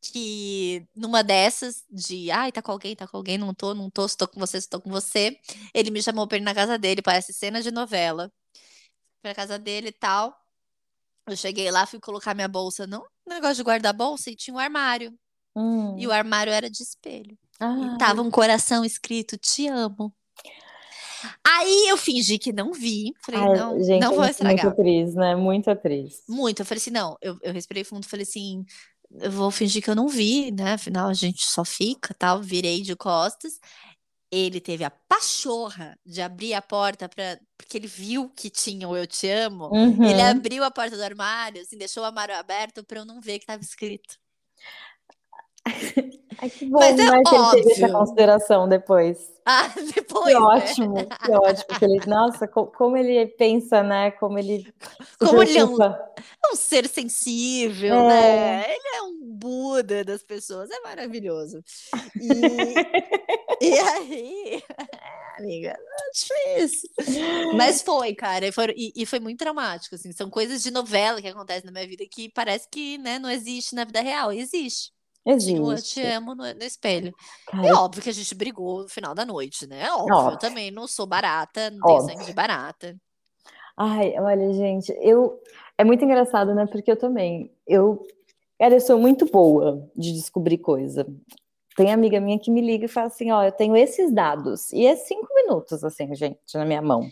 Que numa dessas, de ai, tá com alguém, tá com alguém, não tô, não tô, estou com você, estou com você. Ele me chamou pra ir na casa dele, parece cena de novela. Pra casa dele e tal. Eu cheguei lá, fui colocar minha bolsa no negócio de guardar bolsa e tinha um armário. Hum. E o armário era de espelho. Ah, E tava um coração escrito, te amo. Aí eu fingi que não vi. Falei, ai, não, gente, não vou muito, muito estragar. atriz, né? Muito atriz. Muito. Eu falei assim, não, eu, eu respirei fundo, falei assim, eu vou fingir que eu não vi, né? Afinal, a gente só fica, tal. Virei de costas. Ele teve a pachorra de abrir a porta para porque ele viu que tinha o Eu Te Amo. Ele Uhum. abriu a porta do armário, assim, deixou o armário aberto para eu não ver que tava escrito. Ai, que bom, Mas é né, que ele teve essa óbvio. consideração depois. Ah, depois, Que né? ótimo, que ótimo. Que ele, nossa, co- como ele pensa, né? Como ele Como ele é um. É um ser sensível, É. né? Ele é um Buda das pessoas, é maravilhoso. E, e aí, amiga, é difícil. Mas foi, cara, e foi, e, e foi muito traumático, assim. São coisas de novela que acontecem na minha vida que parece que, né, não existe na vida real. Existe. Um Eu Te. Amo no, no espelho. É Cara, óbvio que a gente brigou no final da noite, né? É óbvio, eu óbvio. também não sou barata, não tenho sangue Óbvio. de barata. Ai, olha, gente, eu é muito engraçado, né? Porque eu também, eu, cara, eu sou muito boa de descobrir coisa. Tem amiga minha que me liga e fala assim, ó, eu tenho esses dados e é cinco minutos assim, gente, na minha mão.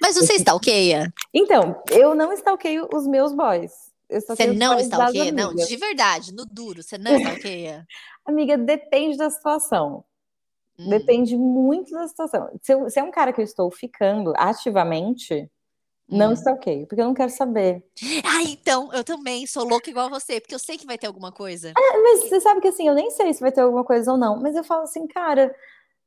Mas você stalkeia? Então, eu não stalkeio os meus boys. Você não das stalkeia? Não, de verdade, no duro, você não stalkeia? Amiga, depende da situação. Hum. Depende muito da situação. Se, eu- se é um cara que eu estou ficando ativamente, não Hum. stalkeio, porque eu não quero saber. Ah, então, eu também sou louca igual você, porque eu sei que vai ter alguma coisa. Mas você sabe que assim, eu nem sei se vai ter alguma coisa ou não, mas eu falo assim, cara,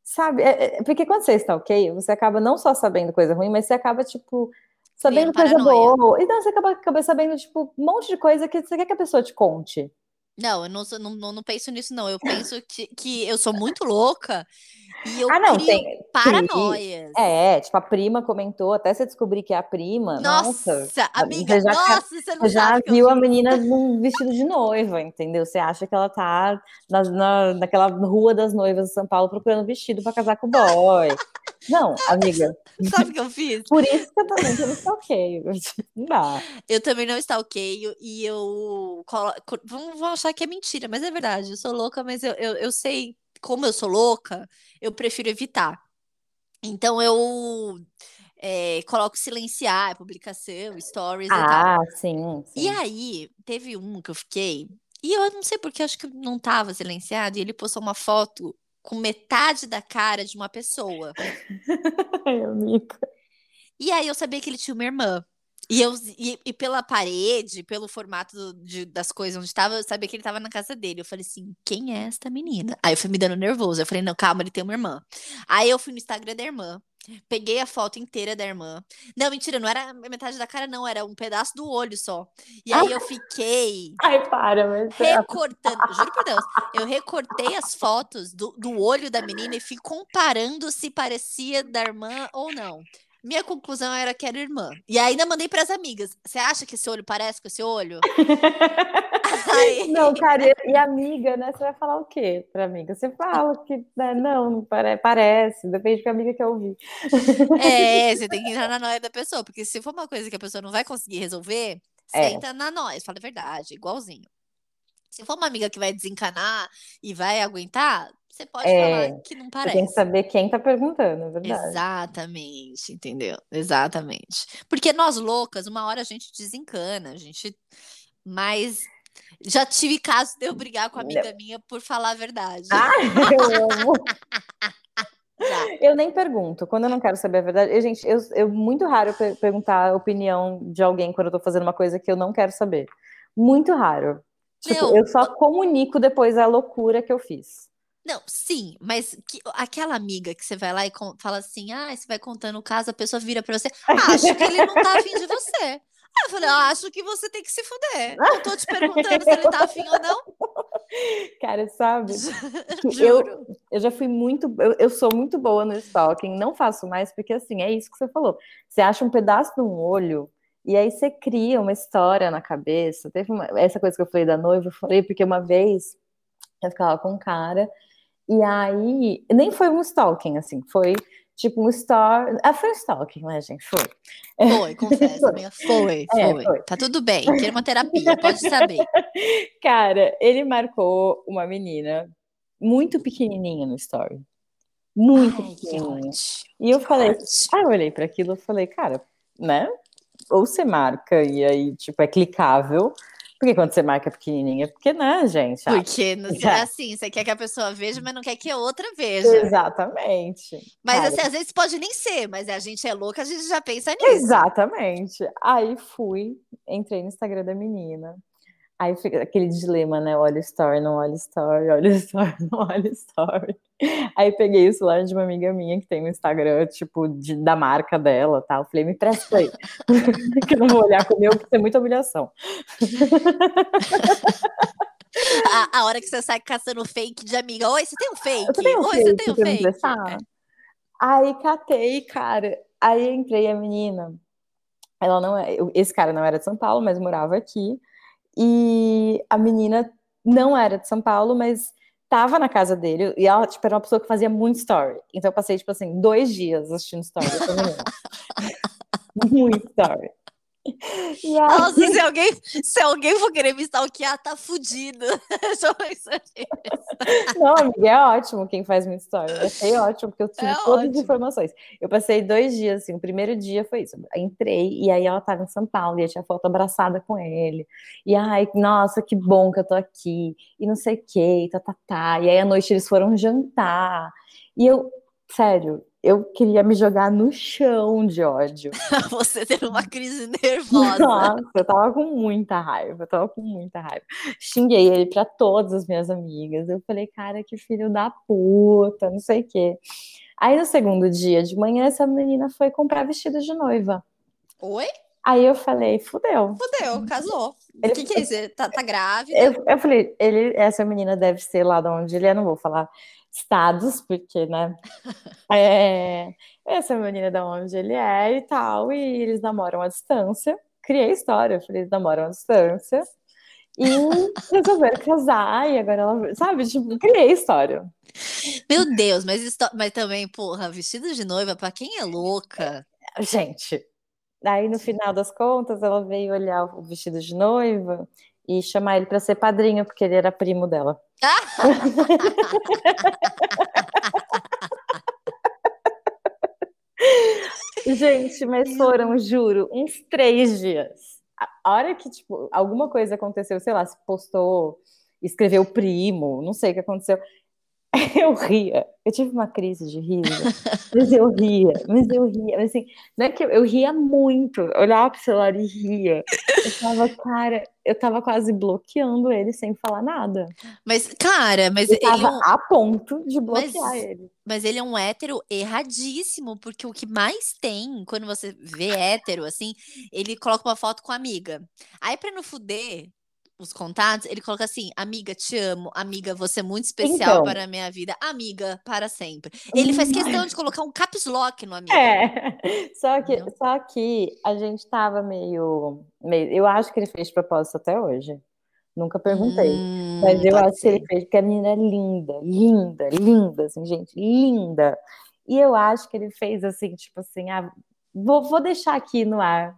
sabe? é- é- porque quando você está ok, você acaba não só sabendo coisa ruim, mas você acaba, tipo, sabendo coisa boa. Então você acaba, acaba sabendo, tipo, um monte de coisa que você quer que a pessoa te conte. Não, eu não, sou- não, não, não penso nisso, não. Eu penso que, que eu sou muito louca e eu Ah, não, tem. paranoias. É, tipo, a prima comentou, até você descobrir que é a prima, nossa. Nossa, amiga, você já, nossa, você não já que eu viu a menina num vestido de noiva, entendeu? Você acha que ela tá na, na- naquela rua das noivas de São Paulo procurando vestido pra casar com o boy. Não, amiga, Sabe o que eu fiz? por isso que eu também não stalkeio. Não dá. Eu também não stalkeio e eu. colo- co- Vão, achar que é mentira, mas é verdade. Eu sou louca, mas eu, eu, eu sei, como eu sou louca, eu prefiro evitar. Então eu é, coloco silenciar publicação, stories e tal. Ah, sim, E sim. aí, teve um que eu fiquei, e eu não sei porque, acho que não tava silenciado, e ele postou uma foto com metade da cara de uma pessoa. Ai, amiga. E aí eu sabia que ele tinha uma irmã. E, eu, e, e pela parede, pelo formato de- das coisas onde estava, eu sabia que ele estava na casa dele. Eu falei assim: quem é esta menina? Aí eu fui me dando nervoso. Eu falei: não, calma, ele tem uma irmã. Aí eu fui no Instagram da irmã, peguei a foto inteira da irmã. Não, mentira, não era metade da cara, não, era um pedaço do olho só. E aí eu fiquei Ai, para, mas. recortando, juro por Deus, eu recortei as fotos do, do olho da menina e fui comparando se parecia da irmã ou não. Minha conclusão era que era irmã. E ainda mandei para as amigas. Você acha que esse olho parece com esse olho? Aí- Não, cara, e, amiga, né? Você vai falar o quê pra amiga? Você fala que, né, não, não pare- parece, depende do que a amiga quer ouvir. É, você tem que entrar na noia da pessoa, porque se for uma coisa que a pessoa não vai conseguir resolver, você É. entra na noia, fala a verdade, igualzinho. Se for uma amiga que vai desencanar e vai aguentar, você pode É, falar que não parece. tem que saber quem tá perguntando, é verdade. Exatamente, entendeu? Exatamente. Porque nós loucas, uma hora a gente desencana, a gente. Mas já tive caso de eu brigar com a amiga minha por falar a verdade. Ah, eu amo. Eu nem pergunto, quando eu não quero saber a verdade. Eu, gente, eu, eu muito raro per- perguntar a opinião de alguém quando eu tô fazendo uma coisa que eu não quero saber. Muito raro. Tipo, eu só comunico depois a loucura que eu fiz. Não, sim, mas que- aquela amiga que você vai lá e con- fala assim, ah, você vai contando o caso, a pessoa vira pra você, acho que ele não tá afim de você. Aí eu falei, "Ah, acho que você tem que se fuder. Não tô te perguntando se ele tá afim ou não. Cara, sabe? Eu, eu já fui muito. Eu, eu sou muito boa no stalking, não faço mais, porque assim, é isso que você falou. Você acha um pedaço de um olho. E aí você cria uma história na cabeça. Teve uma- essa coisa que eu falei da noiva, eu falei porque uma vez eu ficava com um cara, e aí nem foi um stalking, assim, foi tipo um story. Ah, foi um stalking, né, gente? Foi. Foi, confesso, amiga. Foi, É, foi. foi. Tá tudo bem, queria uma terapia, pode saber. Cara, ele marcou uma menina muito pequenininha no story. Muito Ai, pequenininha. E eu falei. Aí eu olhei para aquilo e falei, cara, né? Ou você marca e aí, tipo, é clicável. Porque quando você marca pequenininha, é porque, né, gente? Ah, Porque não sei, já. assim, você quer que a pessoa veja, mas não quer que a outra veja. exatamente. Mas assim, às vezes pode nem ser, mas a gente é louca, a gente já pensa nisso. Exatamente. Aí fui, entrei no Instagram da menina. Aí fica aquele dilema, né? Olha o story, não olha o story, olha o story, não olha o story. Aí peguei o celular de uma amiga minha que tem um Instagram, tipo, de- da marca dela, tal. Falei, me presta aí. que eu não vou olhar com o meu, porque é muita humilhação. A, a hora que você sai caçando fake de amiga. Oi, você tem um fake? Tenho um Oi, fake você tem um fake? Aí catei, cara. Aí entrei a menina. Ela não é, esse cara não era de São Paulo, mas morava aqui. E a menina não era de São Paulo, mas tava na casa dele. E ela, tipo, era uma pessoa que fazia muito story. Então eu passei, tipo assim, dois dias assistindo story muito story. E aí, Nossa, se alguém, se alguém for querer me stalkear, tá fudido. Não, amiga, é ótimo quem faz muito story. Eu achei ótimo, porque eu tive É todas as ótimo. informações. Eu passei dois dias, assim, o primeiro dia foi isso. Eu entrei, e aí ela tava em São Paulo, e eu tinha foto abraçada com ele. E ai, nossa, que bom que eu tô aqui, e não sei o que, tá, tá, tá. E aí à noite eles foram jantar. E eu, sério, eu queria me jogar no chão de ódio. Você tendo uma crise nervosa. Nossa, eu tava com muita raiva, eu tava com muita raiva. Xinguei ele pra todas as minhas amigas. Eu falei, cara, que filho da puta, não sei o quê. Aí no segundo dia de manhã, essa menina foi comprar vestido de noiva. Oi? Aí eu falei, fudeu. Fudeu, casou. O Ele- que, que é isso? Você Tá, tá grávida? Eu, eu falei, ele, essa menina deve ser lá de onde ele é, não vou falar estados, porque, né? É, essa menina de onde ele é e tal, e eles namoram à distância. Criei história, eu falei, eles namoram à distância. E resolveram casar, e agora ela, sabe, tipo, criei história. Meu Deus, mas, isto- mas também, porra, vestido de noiva, pra quem é louca. Gente, aí no final das contas, ela veio olhar o vestido de noiva e chamar ele para ser padrinho, porque ele era primo dela. Gente, mas foram, juro, uns três dias. A hora que, tipo, alguma coisa aconteceu, sei lá, se postou, escreveu primo, não sei o que aconteceu. Eu ria, eu tive uma crise de riso, mas eu ria, mas eu ria, mas assim, não é que eu, eu ria muito, eu olhava pro celular e ria. Eu tava, cara, eu tava quase bloqueando ele sem falar nada. Mas, cara, mas Eu ele, é tava a ponto de bloquear Mas- ele. mas ele é um hétero erradíssimo, porque o que mais tem, quando você vê hétero, assim, ele coloca uma foto com a amiga. Aí, pra não fuder os contatos, ele coloca assim: Amiga, te amo. Amiga, você é muito especial Então. para a minha vida. Amiga, para sempre. Ele faz questão de colocar um caps lock no amiga. É, só que, Entendeu? só que a gente tava meio, meio. Eu acho que ele fez propósito até hoje. Nunca perguntei. Hum, Mas eu acho que ele ser. fez, porque a menina é linda, linda, linda, assim, gente, linda. E eu acho que ele fez assim, tipo assim, ah, vou, vou deixar aqui no ar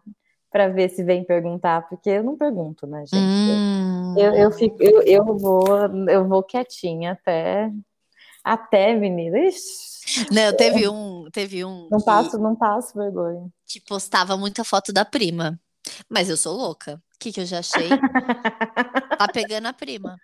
pra ver se vem perguntar, porque eu não pergunto, né, gente? Hum. Eu, eu fico, eu, eu vou, eu vou quietinha até, até, menina. Ixi, Não, teve um, teve um não que, passo, não passo vergonha. que postava muita foto da prima. Mas eu sou louca. O que, que eu já achei? Tá pegando a prima.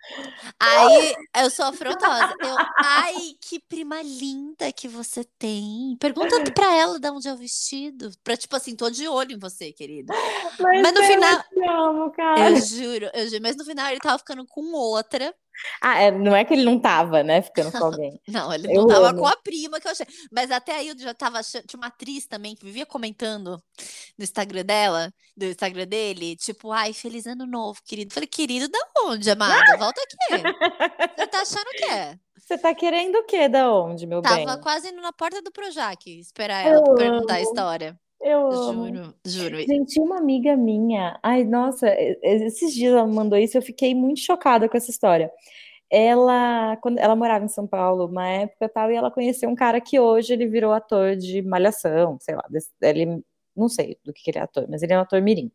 Aí eu sou afrontosa. Eu, ai, que prima linda que você tem. Pergunta pra ela de onde é o vestido. Pra, tipo assim, tô de olho em você, querido. Mas, Mas no eu final- te amo, cara. Eu juro, eu juro. Mas no final ele tava ficando com outra. Ah, é, não é que ele não tava, né, ficando com alguém. Não, ele Eu não tava amo. com a prima que eu achei. Mas até aí eu já tava achando. Tinha uma atriz também que vivia comentando no Instagram dela, do Instagram dele, tipo, ai, feliz ano novo, querido. Falei, querido, da onde, amada? Volta aqui. Você tá achando o quê? Você tá querendo o quê da onde, meu bem? Tava quase indo na porta do Projac esperar ela Eu perguntar a história. Eu amo. Juro, juro. Gente, uma amiga minha, ai, nossa, esses dias ela me mandou isso, eu fiquei muito chocada com essa história. Ela, quando ela morava em São Paulo, uma época tal, e ela conheceu um cara que hoje ele virou ator de Malhação, sei lá, desse- ele, não sei do que que ele é ator, mas ele é um ator mirim.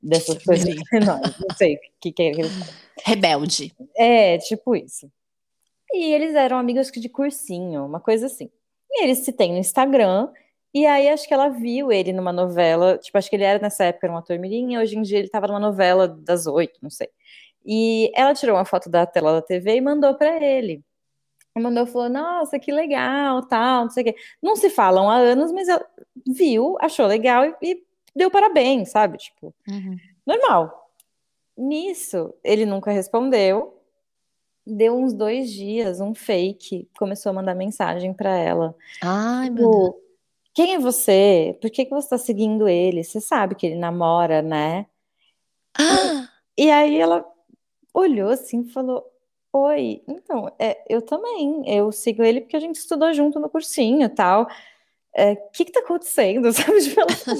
Dessas coisas menores, não sei o que que é ele Rebelde. É, tipo isso. E eles eram amigos de cursinho, uma coisa assim. E eles se têm no Instagram, e aí acho que ela viu ele numa novela, tipo, acho que ele era nessa época um ator mirim, hoje em dia ele tava numa novela das oito, não sei. E ela tirou uma foto da tela da TV e mandou pra ele. E mandou, falou, nossa, que legal, tal, não sei o quê. Não se falam há anos, mas ela viu, achou legal e, e deu parabéns, sabe? Tipo, Uhum. normal. Nisso, ele nunca respondeu. Deu uns dois dias, um fake começou a mandar mensagem pra ela. Ai, meu Deus. Quem é você? Por que que você tá seguindo ele? Você sabe que ele namora, né? Ah, E aí ela olhou assim e falou: Oi, então, é, eu também. Eu sigo ele porque a gente estudou junto no cursinho e tal. É, O que que tá acontecendo? Sabe? Tipo, ela ficou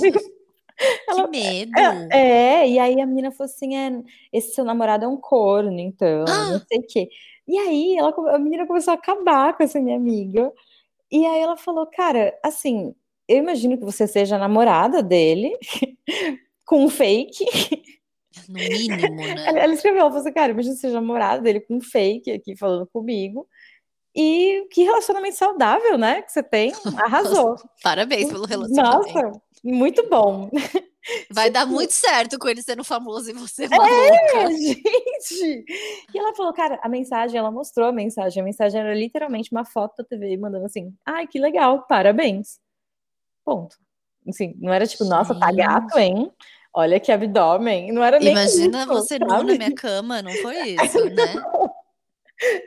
que medo. É, é, e aí a menina falou assim: é, esse seu namorado é um corno, então, Ah! não sei o quê. E aí ela, a menina começou a acabar com essa minha amiga. E aí ela falou, cara, assim, eu imagino que você seja namorada dele, com um fake. No mínimo, Ela, né? ela escreveu, ela falou assim, cara, imagina que você seja namorada dele com um fake aqui falando comigo. E que relacionamento saudável, né? Que você tem. Arrasou. Parabéns pelo relacionamento. Nossa, muito bom. Vai dar muito certo com ele sendo famoso e você É, maluca. gente! E ela falou, cara, a mensagem, ela mostrou a mensagem. A mensagem era literalmente uma foto da TV mandando assim: ai, que legal, parabéns. Ponto. Assim, não era tipo, nossa, tá gato, hein? Olha que abdômen. Não era nem Imagina isso, você nu na minha cama, não foi isso, né?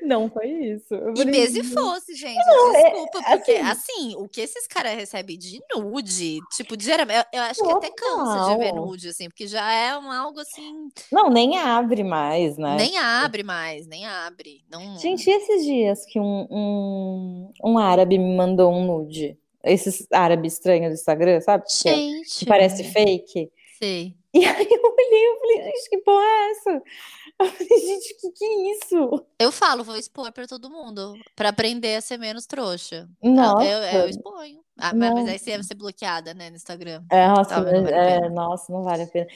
Não foi isso. E mesmo se fosse, gente, é, desculpa, porque assim- assim, o que esses caras recebem de nude, tipo, de geralmente, eu, eu acho que até cansa de ver nude, assim, porque já é um, algo assim, Não, nem abre mais, né? nem abre mais, nem abre. Não... Gente, e esses dias que um, um, um árabe me mandou um nude? Esses árabes estranhos do Instagram, sabe? Gente, que parece fake. sei. E aí eu olhei, eu falei, gente, que porra é essa? Eu falei, gente, que que é isso? Eu falo, vou expor pra todo mundo, pra aprender a ser menos trouxa. Nossa. Eu, eu, eu exponho. Ah, mas, mas aí você ia ser bloqueada, né, no Instagram. É, nossa, não vale a é, pena. nossa, não vale a pena.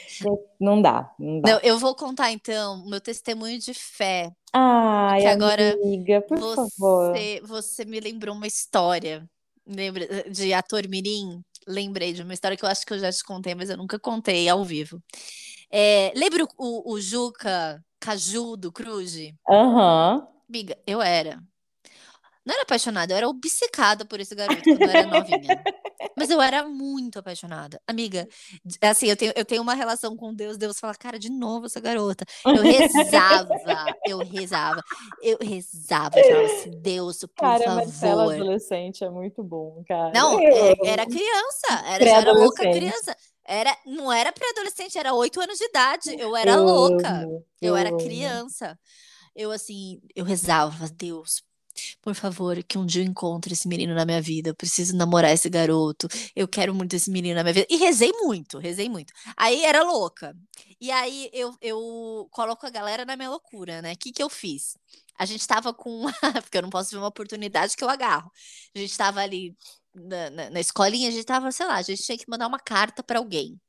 Não dá, não dá. Não, eu vou contar então meu testemunho de fé. Ai, que agora amiga, por favor. Você, você me lembrou uma história. Lembra eh, de ator mirim? Lembrei de uma história que eu acho que eu já te contei, mas eu nunca contei ao vivo. É, lembra o, o, Juca Caju do Cruz? Aham. Amiga, eu era. Não era apaixonada, eu era obcecada por esse garoto quando eu era novinha. Mas eu era muito apaixonada. Amiga, assim, eu tenho, eu tenho uma relação com Deus. Deus fala, cara, de novo essa garota. Eu rezava, eu rezava, eu rezava. Eu falava assim, Deus, por Cara, Marcela favor. adolescente é muito bom, cara. Não, Eu é- era criança, era, era louca criança. Era, não era pré-adolescente, era oito anos de idade. Eu era Eu louca. amo, Eu era amo. criança. Eu, assim, eu rezava, Deus, por favor, que um dia eu encontre esse menino na minha vida. Eu preciso namorar esse garoto. Eu quero muito esse menino na minha vida. E rezei muito, rezei muito. Aí era louca. E aí eu, eu coloco a galera na minha loucura, né? O que, que eu fiz? A gente tava com. Porque eu não posso ver uma oportunidade que eu agarro. A gente tava ali na, na, na escolinha, a gente tava, sei lá, a gente tinha que mandar uma carta pra alguém.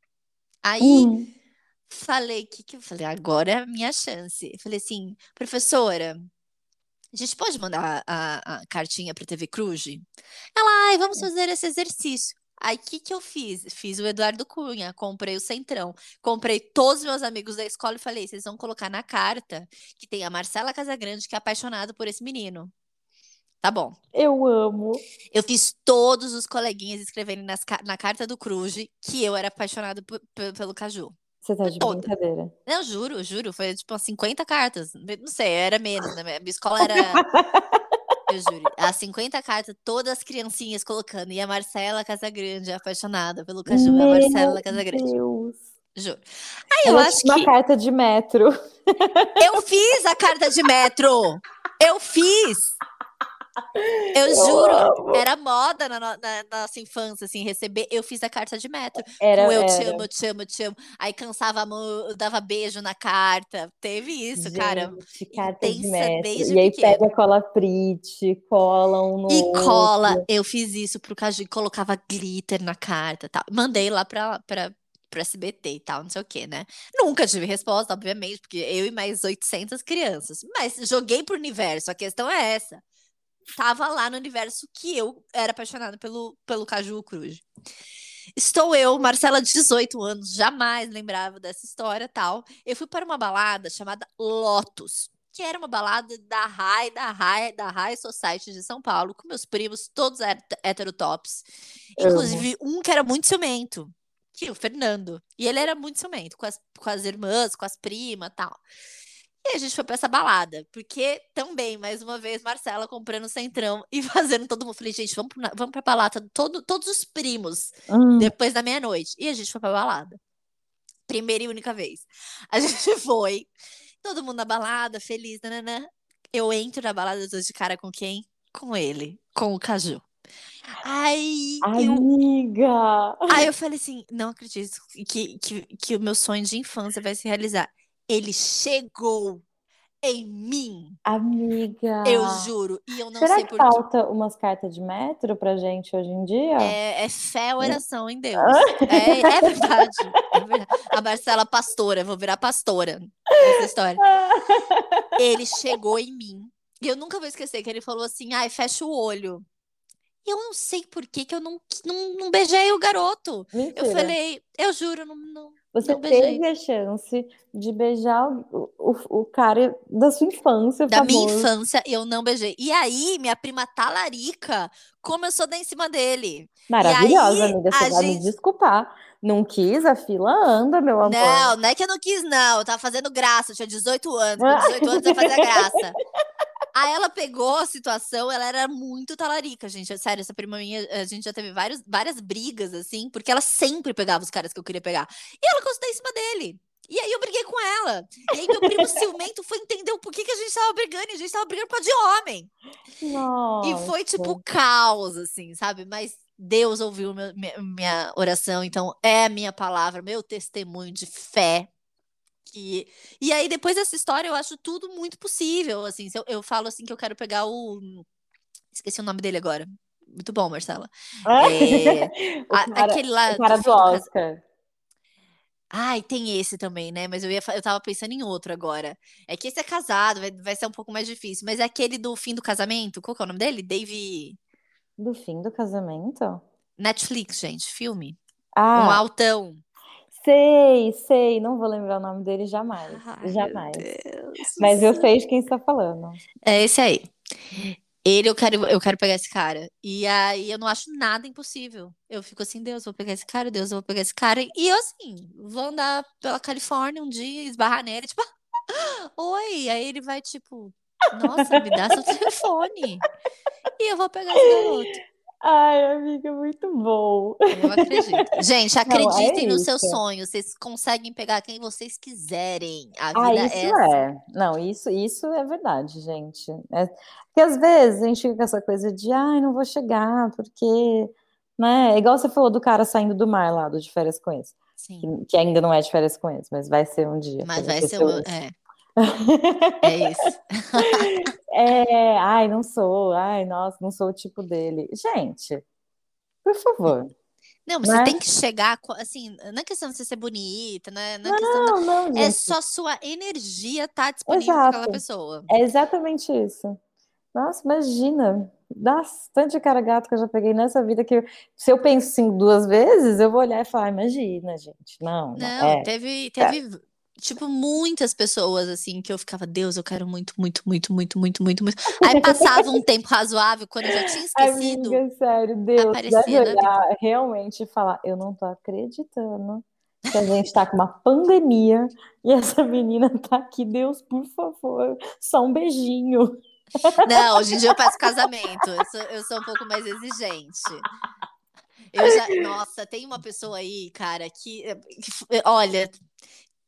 Aí Hum. falei, que que eu falei? Agora é a minha chance. Eu falei assim, professora, a gente pode mandar a, a cartinha para TV Cruz? Ela, ai, vamos fazer esse exercício. Aí, o que que eu fiz? Fiz o Eduardo Cunha, comprei o Centrão, comprei todos os meus amigos da escola e falei, vocês vão colocar na carta que tem a Marcela Casagrande, que é apaixonada por esse menino. Tá bom. Eu amo. Eu fiz todos os coleguinhas escreverem nas na carta do Cruz que eu era apaixonada por- pelo Caju. Você tá de Toda. brincadeira. Não, juro, juro. Foi tipo umas 50 cartas. Não sei, era menos, né? Minha escola era. Eu juro. As 50 cartas, todas as criancinhas colocando. E a Marcela Casagrande, apaixonada pelo Caju. A Marcela Casagrande. Deus. Juro. Aí eu Ela acho tinha que. uma carta de metro. Eu fiz a carta de metro! Eu fiz! Eu Eu juro, amo. era moda na, na- na nossa infância, assim, receber. Eu fiz a carta de metro. Era, Com eu te era. amo, eu te amo, eu te amo. Aí cansava a mão, eu dava beijo na carta. Teve isso, cara. Gente, carta de intensa metro. desde E aí pequena. pega cola prite, cola um no E cola, outro. eu fiz isso pro Caju colocava glitter na carta tal. Mandei lá pra, pra, pro SBT e tal, não sei o que, né? Nunca tive resposta, obviamente, porque eu e mais 800 crianças. Mas joguei pro universo, a questão é essa. Tava lá no universo que eu era apaixonada pelo, pelo Caju Cruz. Estou eu, Marcela, de 18 anos, jamais lembrava dessa história tal. Eu fui para uma balada chamada Lotus, que era uma balada da High, da High, da High Society de São Paulo, com meus primos, todos heterotops. Inclusive, um que era muito ciumento, que é o Fernando. E ele era muito ciumento com as, com as irmãs, com as primas tal. E a gente foi pra essa balada, porque também, mais uma vez, Marcela comprando centrão e fazendo todo mundo. Falei, gente, vamos, pra- vamos pra balada, todo, todos os primos, Hum, depois da meia-noite. E a gente foi pra balada. Primeira e única vez. A gente foi, todo mundo na balada, feliz, nananã. Eu entro na balada, eu tô de cara com quem? Com ele, com o Caju. Aí eu Amiga! Aí eu falei assim, não acredito que, que, que o meu sonho de infância vai se realizar. Ele chegou em mim, Amiga! eu juro. E eu não Será sei que por quê. falta umas cartas de metro pra gente hoje em dia? É, é fé, oração em Deus. É, é verdade, é verdade. A Marcela pastora, vou virar pastora nessa história. Ele chegou em mim. E eu nunca vou esquecer que ele falou assim: ai, fecha o olho. E eu não sei por que, que eu não, não, não beijei o garoto. Mentira. Eu falei, eu juro, não, não, Você não beijei. teve a chance de beijar o, o, o cara da sua infância, Da minha famoso. infância, eu não beijei. E aí, minha prima Talarica começou a dar em cima dele. Maravilhosa, aí, amiga. Você vai gente- me desculpar. Não quis, a fila anda, meu amor. Não, não é que eu não quis, não. Eu tava fazendo graça, eu tinha 18 anos. Com 18 anos eu fazia graça. Aí ela pegou a situação, ela era muito talarica, gente. Sério, essa prima minha, a gente já teve vários, várias brigas, assim, porque ela sempre pegava os caras que eu queria pegar. E ela dar em cima dele. E aí eu briguei com ela. E aí meu primo ciumento foi entender o porquê que a gente tava brigando. E a gente tava brigando por causa de homem. Nossa. E foi tipo caos, assim, sabe? Mas Deus ouviu meu- minha, minha oração, então é a minha palavra, meu testemunho de fé. Que... E aí, depois dessa história, eu acho tudo muito possível. Assim, eu, eu falo assim que eu quero pegar o. Esqueci o nome dele agora. Muito bom, Marcela. É, O a- cara- aquele lá o cara do do Oscar. Ai, tem esse também, né? Mas eu ia, eu tava pensando em outro agora. É que esse é casado, vai, vai ser um pouco mais difícil. Mas é aquele do fim do casamento. Qual que é o nome dele? Dave. Do fim do casamento? Netflix, gente, filme. Um Ah, altão. Sei, sei. Não vou lembrar o nome dele jamais. Ai, jamais. Mas eu sei de quem está falando. É esse aí. Ele, eu quero, eu quero pegar esse cara. E aí eu não acho nada impossível. Eu fico assim, Deus, eu vou pegar esse cara, Deus, eu vou pegar esse cara. E eu, assim, vou andar pela Califórnia um dia, esbarrar nele, tipo, oi. Aí ele vai, tipo, nossa, me dá seu telefone. E eu vou pegar esse garoto. Ai, amiga, muito bom. Eu acredito. Gente, acreditem nos seus é sonhos. Vocês conseguem pegar quem vocês quiserem. A Ah, vida isso é assim. é. Não, isso, isso é verdade, gente. É, porque às vezes a gente fica com essa coisa de, ai, não vou chegar, porque, né? É igual você falou do cara saindo do mar lá, do de férias com Sim. que, que ainda não é de férias com ex, mas vai ser um dia. Mas vai ser ex. É, é isso. É, ai, não sou, ai, nossa, não sou o tipo dele. Gente, por favor. Não, mas Né? você tem que chegar, assim, não é questão de você ser bonita, né? Não é questão da- Não, não, É só sua energia tá disponível para aquela pessoa. É exatamente isso. Nossa, imagina. De cara gato que eu já peguei nessa vida que se eu penso assim duas vezes, eu vou olhar e falar, imagina, gente. Não, não Não, é. teve, teve, tipo, muitas pessoas, assim, que eu ficava, Deus, eu quero muito, muito, muito, muito, muito, muito, muito. Aí passava um tempo razoável, quando eu já tinha esquecido, Amiga, sério, Deus, aparecia olhar realmente falar, eu não tô acreditando que a gente tá com uma pandemia e essa menina tá aqui, Deus, por favor, só um beijinho. Não, hoje em dia eu peço casamento. Eu sou, eu sou um pouco mais exigente. Eu já, nossa, tem uma pessoa aí, cara, que, que olha,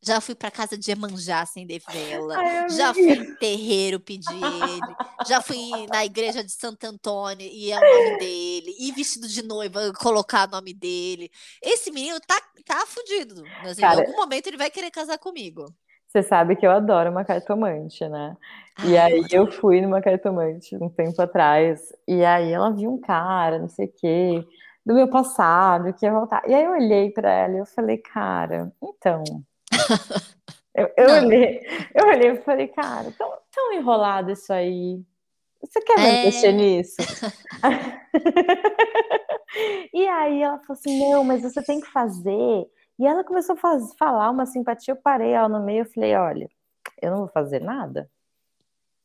já fui pra casa de Emanjá acender vela. Ai, já fui em terreiro pedir ele. Já fui na igreja de Santo Antônio e é o nome dele. E vestido de noiva, colocar o nome dele. Esse menino tá, tá fudido. Mas Cara, em algum momento ele vai querer casar comigo. Você sabe que eu adoro uma cartomante, né? E Ai, aí eu fui numa cartomante um tempo atrás, e aí ela viu um cara, não sei o quê, do meu passado, que ia voltar. E aí eu olhei pra ela e eu falei, cara, então. Eu, eu olhei, eu olhei e falei, cara, tão, tão enrolado isso aí. Você quer É. mexer nisso? E aí ela falou assim, não, mas você tem que fazer. E ela começou a faz- falar uma simpatia, eu parei ela no meio, eu falei, olha, eu não vou fazer nada.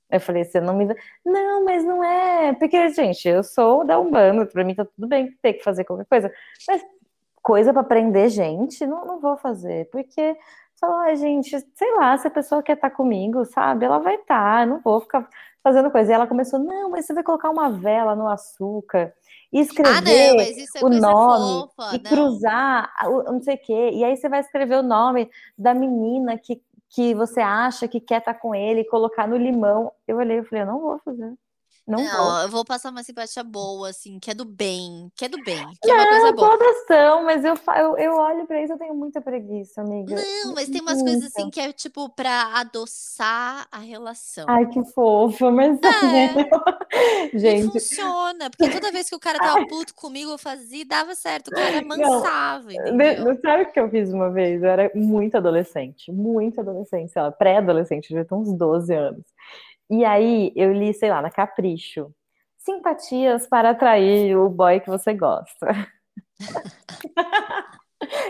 Eu falei, você não me. Não, mas não é. Porque, gente, eu sou da Umbanda, pra mim tá tudo bem ter que fazer qualquer coisa. Mas coisa pra prender gente, não, não vou fazer. Porque, falou, ai, gente, sei lá, se a pessoa quer estar comigo, sabe, ela vai estar, não vou ficar fazendo coisa. E ela começou, não, mas você vai colocar uma vela no açúcar e Ah, escrever não, mas isso é o nome fofa. e Não. cruzar não sei o quê. E aí você vai escrever o nome da menina que, que você acha que quer estar com ele e colocar no limão. Eu olhei e falei, eu não vou fazer. Não, vou. Não, eu vou passar uma simpatia boa, assim, que é do bem, que é do bem, que é uma coisa Não, boa. todas são, mas eu, eu, eu olho pra isso, eu tenho muita preguiça, amiga. Não, mas tem umas coisas Muita. assim que é tipo pra adoçar a relação. Ai, que fofa, mas É. E gente, funciona, porque toda vez que o cara tava puto comigo, eu fazia e dava certo. O cara mansava, de- entendeu? não sabe o que eu fiz uma vez? Eu era muito adolescente, muito adolescente, sei lá, pré-adolescente, devia ter uns 12 anos. E aí eu li, sei lá, na Capricho, simpatias para atrair o boy que você gosta.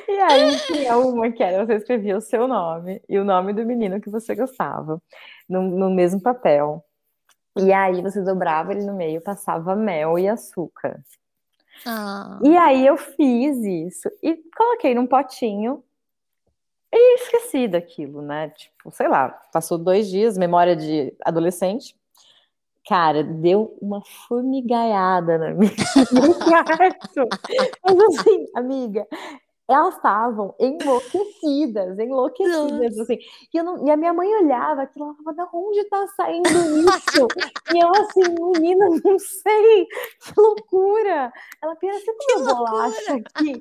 E aí tinha uma que era, você escrevia o seu nome e o nome do menino que você gostava no, no mesmo papel. E aí você dobrava ele no meio, passava mel e açúcar. Ah, E aí eu fiz isso e coloquei num potinho e esqueci daquilo, né? Tipo, sei lá, passou dois dias, memória de adolescente. Cara, deu uma formigaiada na minha. Mas assim, amiga, elas estavam enlouquecidas, enlouquecidas, assim. E, eu não- e a minha mãe olhava aquilo, ela falava, da onde tá saindo isso? e eu assim, menina, não sei, que loucura. Ela pensa, você comeu bolacha aqui?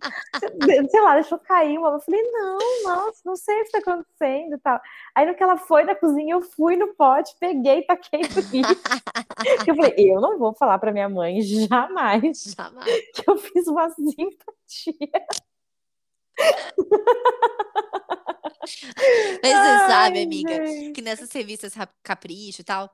Sei lá, deixou cair uma. Eu falei, não, nossa, não sei o que tá acontecendo e tal. Aí no que ela foi na cozinha, eu fui no pote, peguei, taquei no lixo. eu falei, eu não vou falar pra minha mãe jamais jamais. que eu fiz uma simpatia. Mas você sabe, amiga, gente. que nessas revistas Capricho e tal,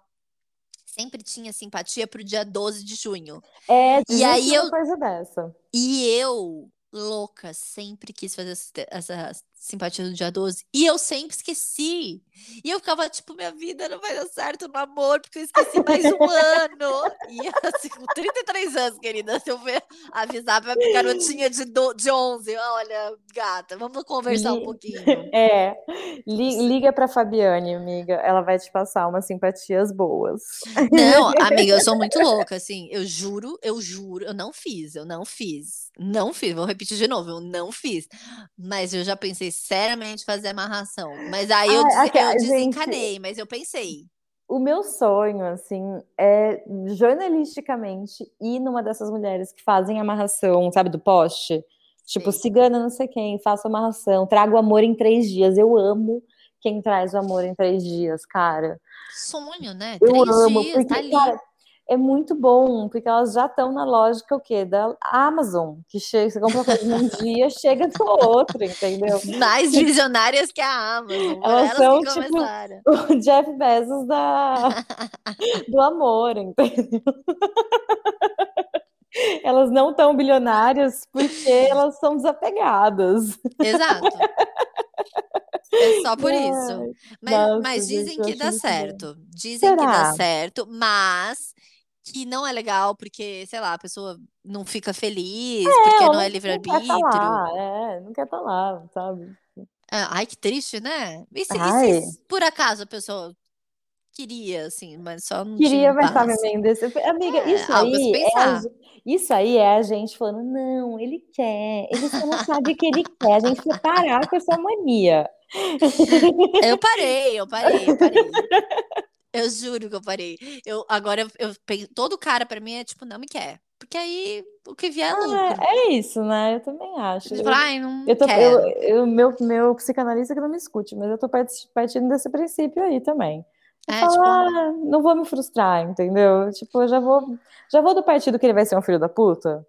sempre tinha simpatia pro dia 12 de junho. É, E aí eu- coisa dessa. E eu, louca, sempre quis fazer essa, essa simpatia do dia 12. E eu sempre esqueci. E eu ficava tipo, minha vida não vai dar certo no amor, porque eu esqueci mais um ano. E assim, com 33 anos, querida, se eu ver, avisar pra minha garotinha de, do, de 11, olha, gata, vamos conversar um pouquinho. É, li- liga pra Fabiane, amiga, ela vai te passar umas simpatias boas. Não, amiga, eu sou muito louca, assim, eu juro, eu juro, eu não fiz, eu não fiz, não fiz, vou repetir de novo, eu não fiz, mas eu já pensei seriamente em fazer amarração, mas aí eu, des- aque- eu gente. desencanei, mas eu pensei, O meu sonho, assim, é jornalisticamente ir numa dessas mulheres que fazem amarração, sabe, do poste. Tipo, Sei. cigana não sei quem, faço amarração, trago amor em três dias. Eu amo quem traz o amor em três dias, cara. sonho, né? Eu Três amo, dias, porque, tá ali. cara, é muito bom, porque elas já estão na lógica o quê? Da Amazon, que chega, você compra uma coisa num dia, chega no outro, entendeu? Mais visionárias que a Amazon, Elas elas são, que tipo. O Jeff Bezos da, do amor, entendeu? Elas não estão bilionárias porque elas são desapegadas. Exato. É só por isso. Ai, Mas, Nossa, mas gente, dizem eu que dá certo. Dizem que dá Será? certo, mas que não é legal porque, sei lá, a pessoa não fica feliz, porque Ela não é não, não quer livre-arbítrio. lá, é, não quer estar lá, sabe? Ah, Ai, que triste, né? E se, e se por acaso a pessoa queria, assim, mas só não Queria base? Mendes. Eu falei, Amiga, É, isso aí é a, isso aí é a gente falando, não, ele quer, ele só não sabe o que ele quer. A gente precisa parar com essa mania. Eu parei, eu parei, eu parei. Eu juro que eu parei. Eu, agora eu, eu todo cara pra mim é tipo, não me quer. Porque aí o que vier é Ah, lucro. é isso, né? Eu também acho. Eu, ai, não eu tô, quero. eu, eu- meu, meu psicanalista que não me escute, mas eu tô part- partindo desse princípio aí também. Eu É, falo, tipo, ah, não vou me frustrar, entendeu? Tipo, eu já vou, já vou do partido que ele vai ser um filho da puta.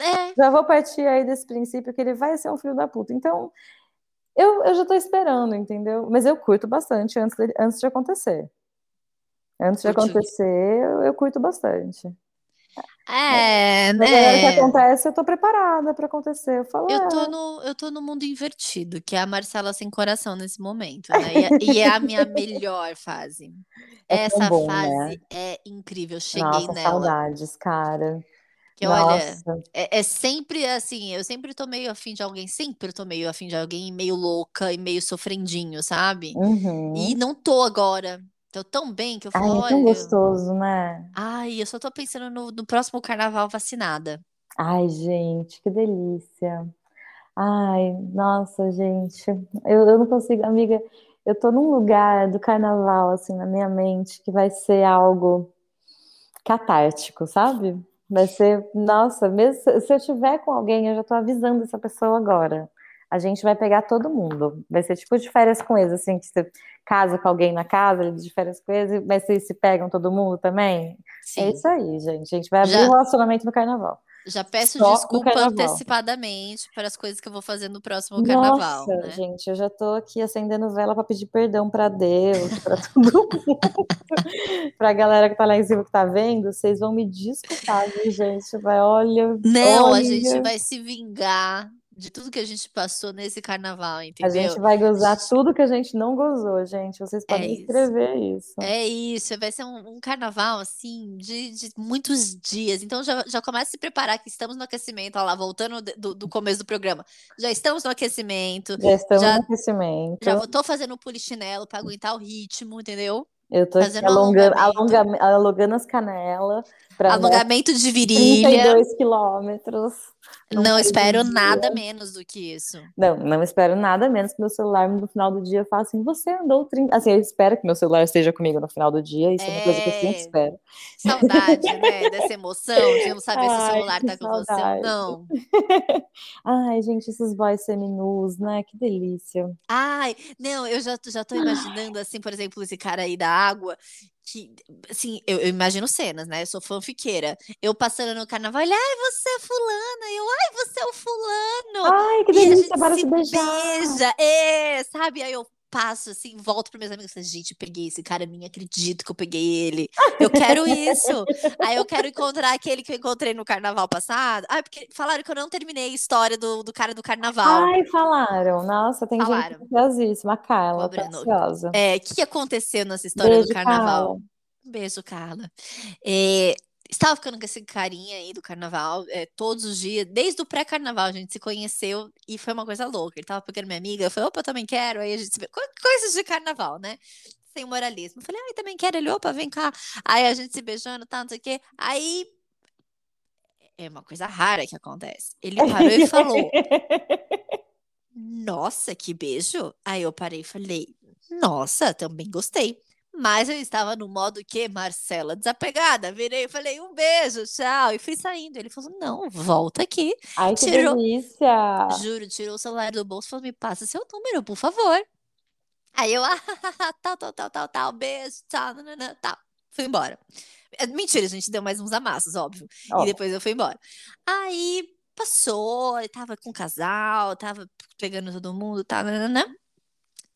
é, Já vou partir aí desse princípio que ele vai ser um filho da puta. Então, eu, eu já tô esperando, entendeu? Mas eu curto bastante antes, dele- antes de acontecer. Antes de o quê? acontecer, eu, eu curto bastante. É, Mas agora que né? acontece, eu tô preparada pra acontecer. Eu falo, Eu tô é, no, eu tô no mundo invertido, que é a Marcela sem coração nesse momento, né? E é, e é a minha melhor fase. é Essa bom, fase né? é incrível, cheguei Nossa, nela. saudades, cara. Que olha, é, é sempre assim, eu sempre tô meio afim de alguém, sempre tô meio afim de alguém meio louca e meio sofrendinho, sabe? E uhum. não tô agora. Tô tão bem que eu Ai, falo, é tão olha, gostoso, né? ai, eu só tô pensando no, no próximo carnaval vacinada. Ai, gente, que delícia. Ai, nossa, gente. Eu, eu não consigo, amiga. Eu tô num lugar do carnaval, assim, na minha mente, que vai ser algo catártico, sabe? Vai ser, nossa, mesmo se se eu tiver com alguém, eu já tô avisando essa pessoa agora. A gente vai pegar todo mundo. Vai ser tipo de férias com eles, assim, que você casa com alguém na casa, de férias com eles, mas vocês se pegam todo mundo também? É Sim, isso aí, gente. A gente vai abrir já o relacionamento no carnaval. já peço Só desculpa antecipadamente para as coisas que eu vou fazer no próximo carnaval, Nossa, né? gente, eu já tô aqui acendendo vela para pedir perdão para Deus, para todo mundo, pra galera que tá lá em cima que tá vendo, vocês vão me desculpar, viu, gente? Vai, olha, Não, a gente olha, vai se vingar de tudo que a gente passou nesse carnaval, a gente entendeu? vai gozar tudo que a gente não gozou, gente. Vocês É podem isso. escrever isso. É isso, vai ser um, um carnaval assim de, de muitos dias. Então já, já começa a se preparar que estamos no aquecimento. Olha lá, voltando do, do começo do programa. Já estamos no aquecimento. Já estamos Já, no aquecimento. já tô fazendo o polichinelo para aguentar o ritmo, entendeu? Eu tô alongando, alongamento. alonga- alongando as canelas para Alongamento de virilha. 32 quilômetros Não mesmo espero dia. nada menos do que isso. Não, não espero nada menos que meu celular no final do dia fale assim, você andou 30... Assim, eu espero que meu celular esteja comigo no final do dia, isso é uma coisa que eu sempre É, espero. saudade, né? Dessa emoção de não saber se o Ai, celular tá com você ou saudade. não. Ai, gente, esses boys seminus, né? Que delícia. Ai, não, eu já, já tô imaginando, assim, por exemplo, esse cara aí da água, que, assim, eu, eu imagino cenas, né? Eu sou fanfiqueira. Eu passando no carnaval, ele, ai, você é fulana. Eu, ai, você é o fulano. Ai, que delícia, se se beijar. beija, é, sabe? Aí eu passo, assim, volto para meus amigos, e gente, peguei esse cara, nem acredito que eu peguei ele. Eu quero isso. Aí eu quero encontrar aquele que eu encontrei no carnaval passado. Ai, porque falaram que eu não terminei a história do, do cara do carnaval. Ai, falaram. Nossa, tem gente Falaram. que faz isso. A Carla, Pobre tá. É, o que aconteceu nessa história do Beijo, carnaval? Carla. Um beijo, Carla. É, estava ficando com esse carinha aí do carnaval, é, todos os dias, desde o pré-carnaval, a gente se conheceu e foi uma coisa louca. Ele tava pegando minha amiga, eu falei, opa, eu também quero. Aí a gente se coisas de carnaval, né? Sem moralismo. Eu falei, ai, também quero. Ele, opa, vem cá. Aí a gente se beijando, tá, não sei o quê. Aí é uma coisa rara que acontece. Ele parou e falou, nossa, que beijo. Aí eu parei e falei, nossa, também gostei. Mas eu estava no modo que Marcela desapegada. Virei e falei um beijo, tchau. E fui saindo. Ele falou: não, volta aqui. Ai, que Tirou, delícia. juro, tirou o celular do bolso e falou: me passa seu número, por favor. Aí eu, ah, tal, tal, tal, tal, tal, beijo, tchau, nananã, tal. Fui embora. É, Mentira, a gente deu mais uns amassos, óbvio. E depois eu fui embora. Aí passou, eu tava com o casal, tava pegando todo mundo, tá, nananã.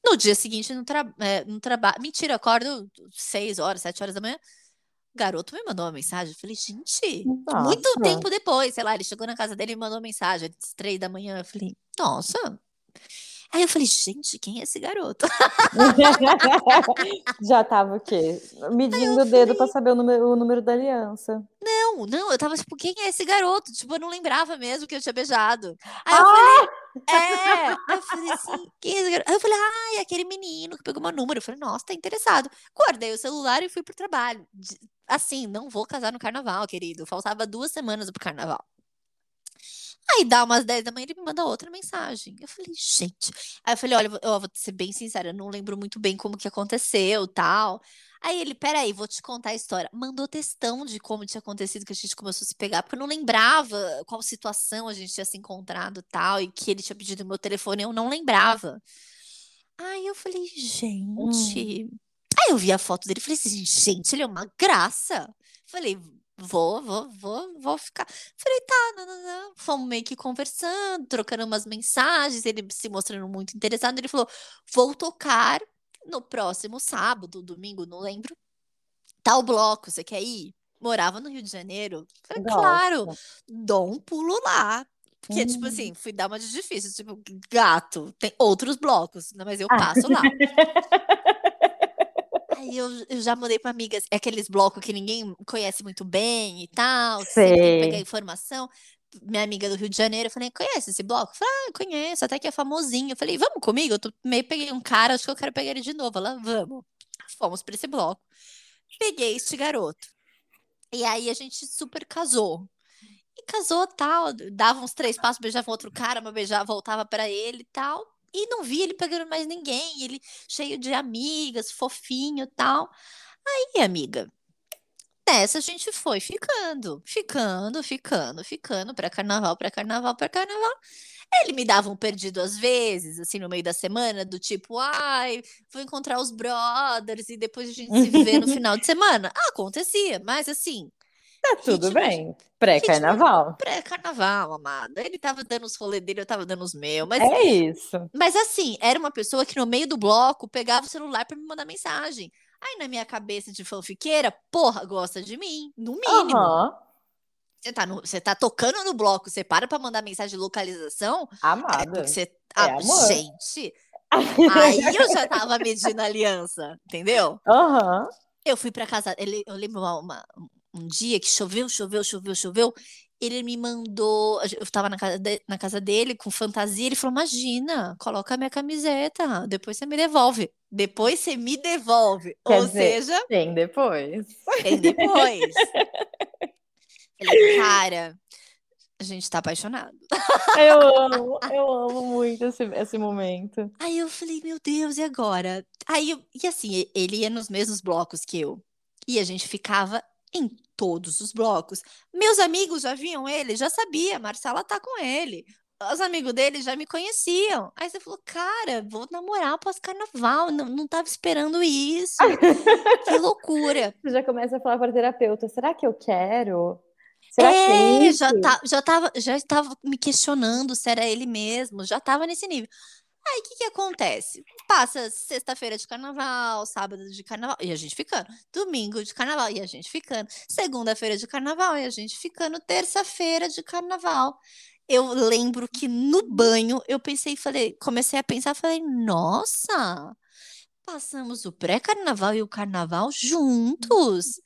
No dia seguinte, no, tra é, no trabalho. Mentira, eu acordo 6 horas, 7 horas da manhã. O garoto me mandou uma mensagem. Eu falei, gente, muito nossa. tempo depois, sei lá, ele chegou na casa dele e me mandou uma mensagem, às 3 da manhã. Eu falei, nossa. Aí eu falei, gente, quem é esse garoto? Já tava o quê? Medindo o dedo pra saber o número, o número da aliança. Não, não, eu tava tipo, quem é esse garoto? Tipo, eu não lembrava mesmo que eu tinha beijado. Aí eu falei, Ah! É, eu falei assim, quem é eu falei, ai, aquele menino que pegou meu número. Eu falei, nossa, tá interessado. Guardei o celular e fui pro trabalho. Assim, não vou casar no carnaval, querido. Faltava duas semanas pro carnaval. Aí dá umas 10 da manhã, ele me manda outra mensagem. Eu falei, gente. Aí eu falei, olha, eu vou ser bem sincera, eu não lembro muito bem como que aconteceu, tal. Aí ele, peraí, vou te contar a história. Mandou textão de como tinha acontecido, que a gente começou a se pegar, porque eu não lembrava qual situação a gente tinha se encontrado, tal, e que ele tinha pedido meu telefone, eu não lembrava. Aí eu falei, gente. Aí eu vi a foto dele e falei assim, gente, ele é uma graça. Falei, vou, vou, vou, vou ficar. Falei, tá, não, não, não. Fomos meio que conversando, trocando umas mensagens, ele se mostrando muito interessado. Ele falou, vou tocar no próximo sábado, domingo, não lembro. Tal bloco, você quer ir? Morava no Rio de Janeiro. Falei, claro, dou um pulo lá. Porque, tipo Hum. assim, fui dar uma de difícil. Tipo, gato, tem outros blocos, né, mas eu Ah. passo lá. Aí eu, eu já mandei pra amigas, é aqueles blocos que ninguém conhece muito bem e tal, que pegar Sei. informação. Minha amiga do Rio de Janeiro, eu falei, conhece esse bloco? Eu falei, ah, conheço, até que é famosinho. Eu falei, vamos comigo? Eu tô, meio peguei um cara, acho que eu quero pegar ele de novo. Ela, vamos. Fomos pra esse bloco. Peguei este garoto. E aí a gente super casou. E casou tal, dava uns três passos, beijava outro cara, mas beijava, voltava pra ele e tal. E não vi ele pegando mais ninguém, ele cheio de amigas, fofinho tal. Aí, amiga, nessa a gente foi ficando, ficando, ficando, ficando, pra carnaval, pra carnaval, pra carnaval. Ele me dava um perdido às vezes, assim, no meio da semana, do tipo, ai, vou encontrar os brothers e depois a gente se vê no final de semana. Ah, acontecia, mas assim, Tá tudo ritmo bem. Pré-carnaval. pré-carnaval, amada. Ele tava dando os rolês dele, eu tava dando os meus. Mas, É isso. mas assim, era uma pessoa que no meio do bloco pegava o celular pra me mandar mensagem. Aí na minha cabeça de fanfiqueira, porra, gosta de mim, no mínimo. Você tá, no- você tá tocando no bloco, você para pra mandar mensagem de localização, é Amada. porque você. É Ah, gente, aí eu já tava medindo a aliança, entendeu? Aham. Eu fui pra casa. Ele, eu lembro uma- uma- um dia que choveu, choveu, choveu, choveu. Ele me mandou. Eu tava na casa, de- na casa dele com fantasia. Ele falou: Imagina, coloca a minha camiseta. Depois você me devolve. Depois você me devolve. Quer Ou dizer- seja, Tem depois. tem depois. Falei, cara, a gente tá apaixonado. Eu amo, eu amo muito esse, esse momento. Aí eu falei, meu Deus, e agora? Aí, eu- e assim, ele ia nos mesmos blocos que eu. E a gente ficava em todos os blocos. Meus amigos já viam ele, já sabia, Marcela tá com ele. Os amigos dele já me conheciam. Aí você falou, cara, vou namorar pós-carnaval, não, não tava esperando isso. Que loucura. Você já começa a falar para o terapeuta: será que eu quero? Será que é É, já, tá, já, tava, já estava me questionando se era ele mesmo, já tava nesse nível. Aí o que que acontece? Passa sexta-feira de carnaval, sábado de carnaval, e a gente ficando. Domingo de carnaval, e a gente ficando. Segunda-feira de carnaval, e a gente ficando. Terça-feira de carnaval. Eu lembro que no banho eu pensei, falei, comecei a pensar, falei, nossa, passamos o pré-carnaval e o carnaval juntos.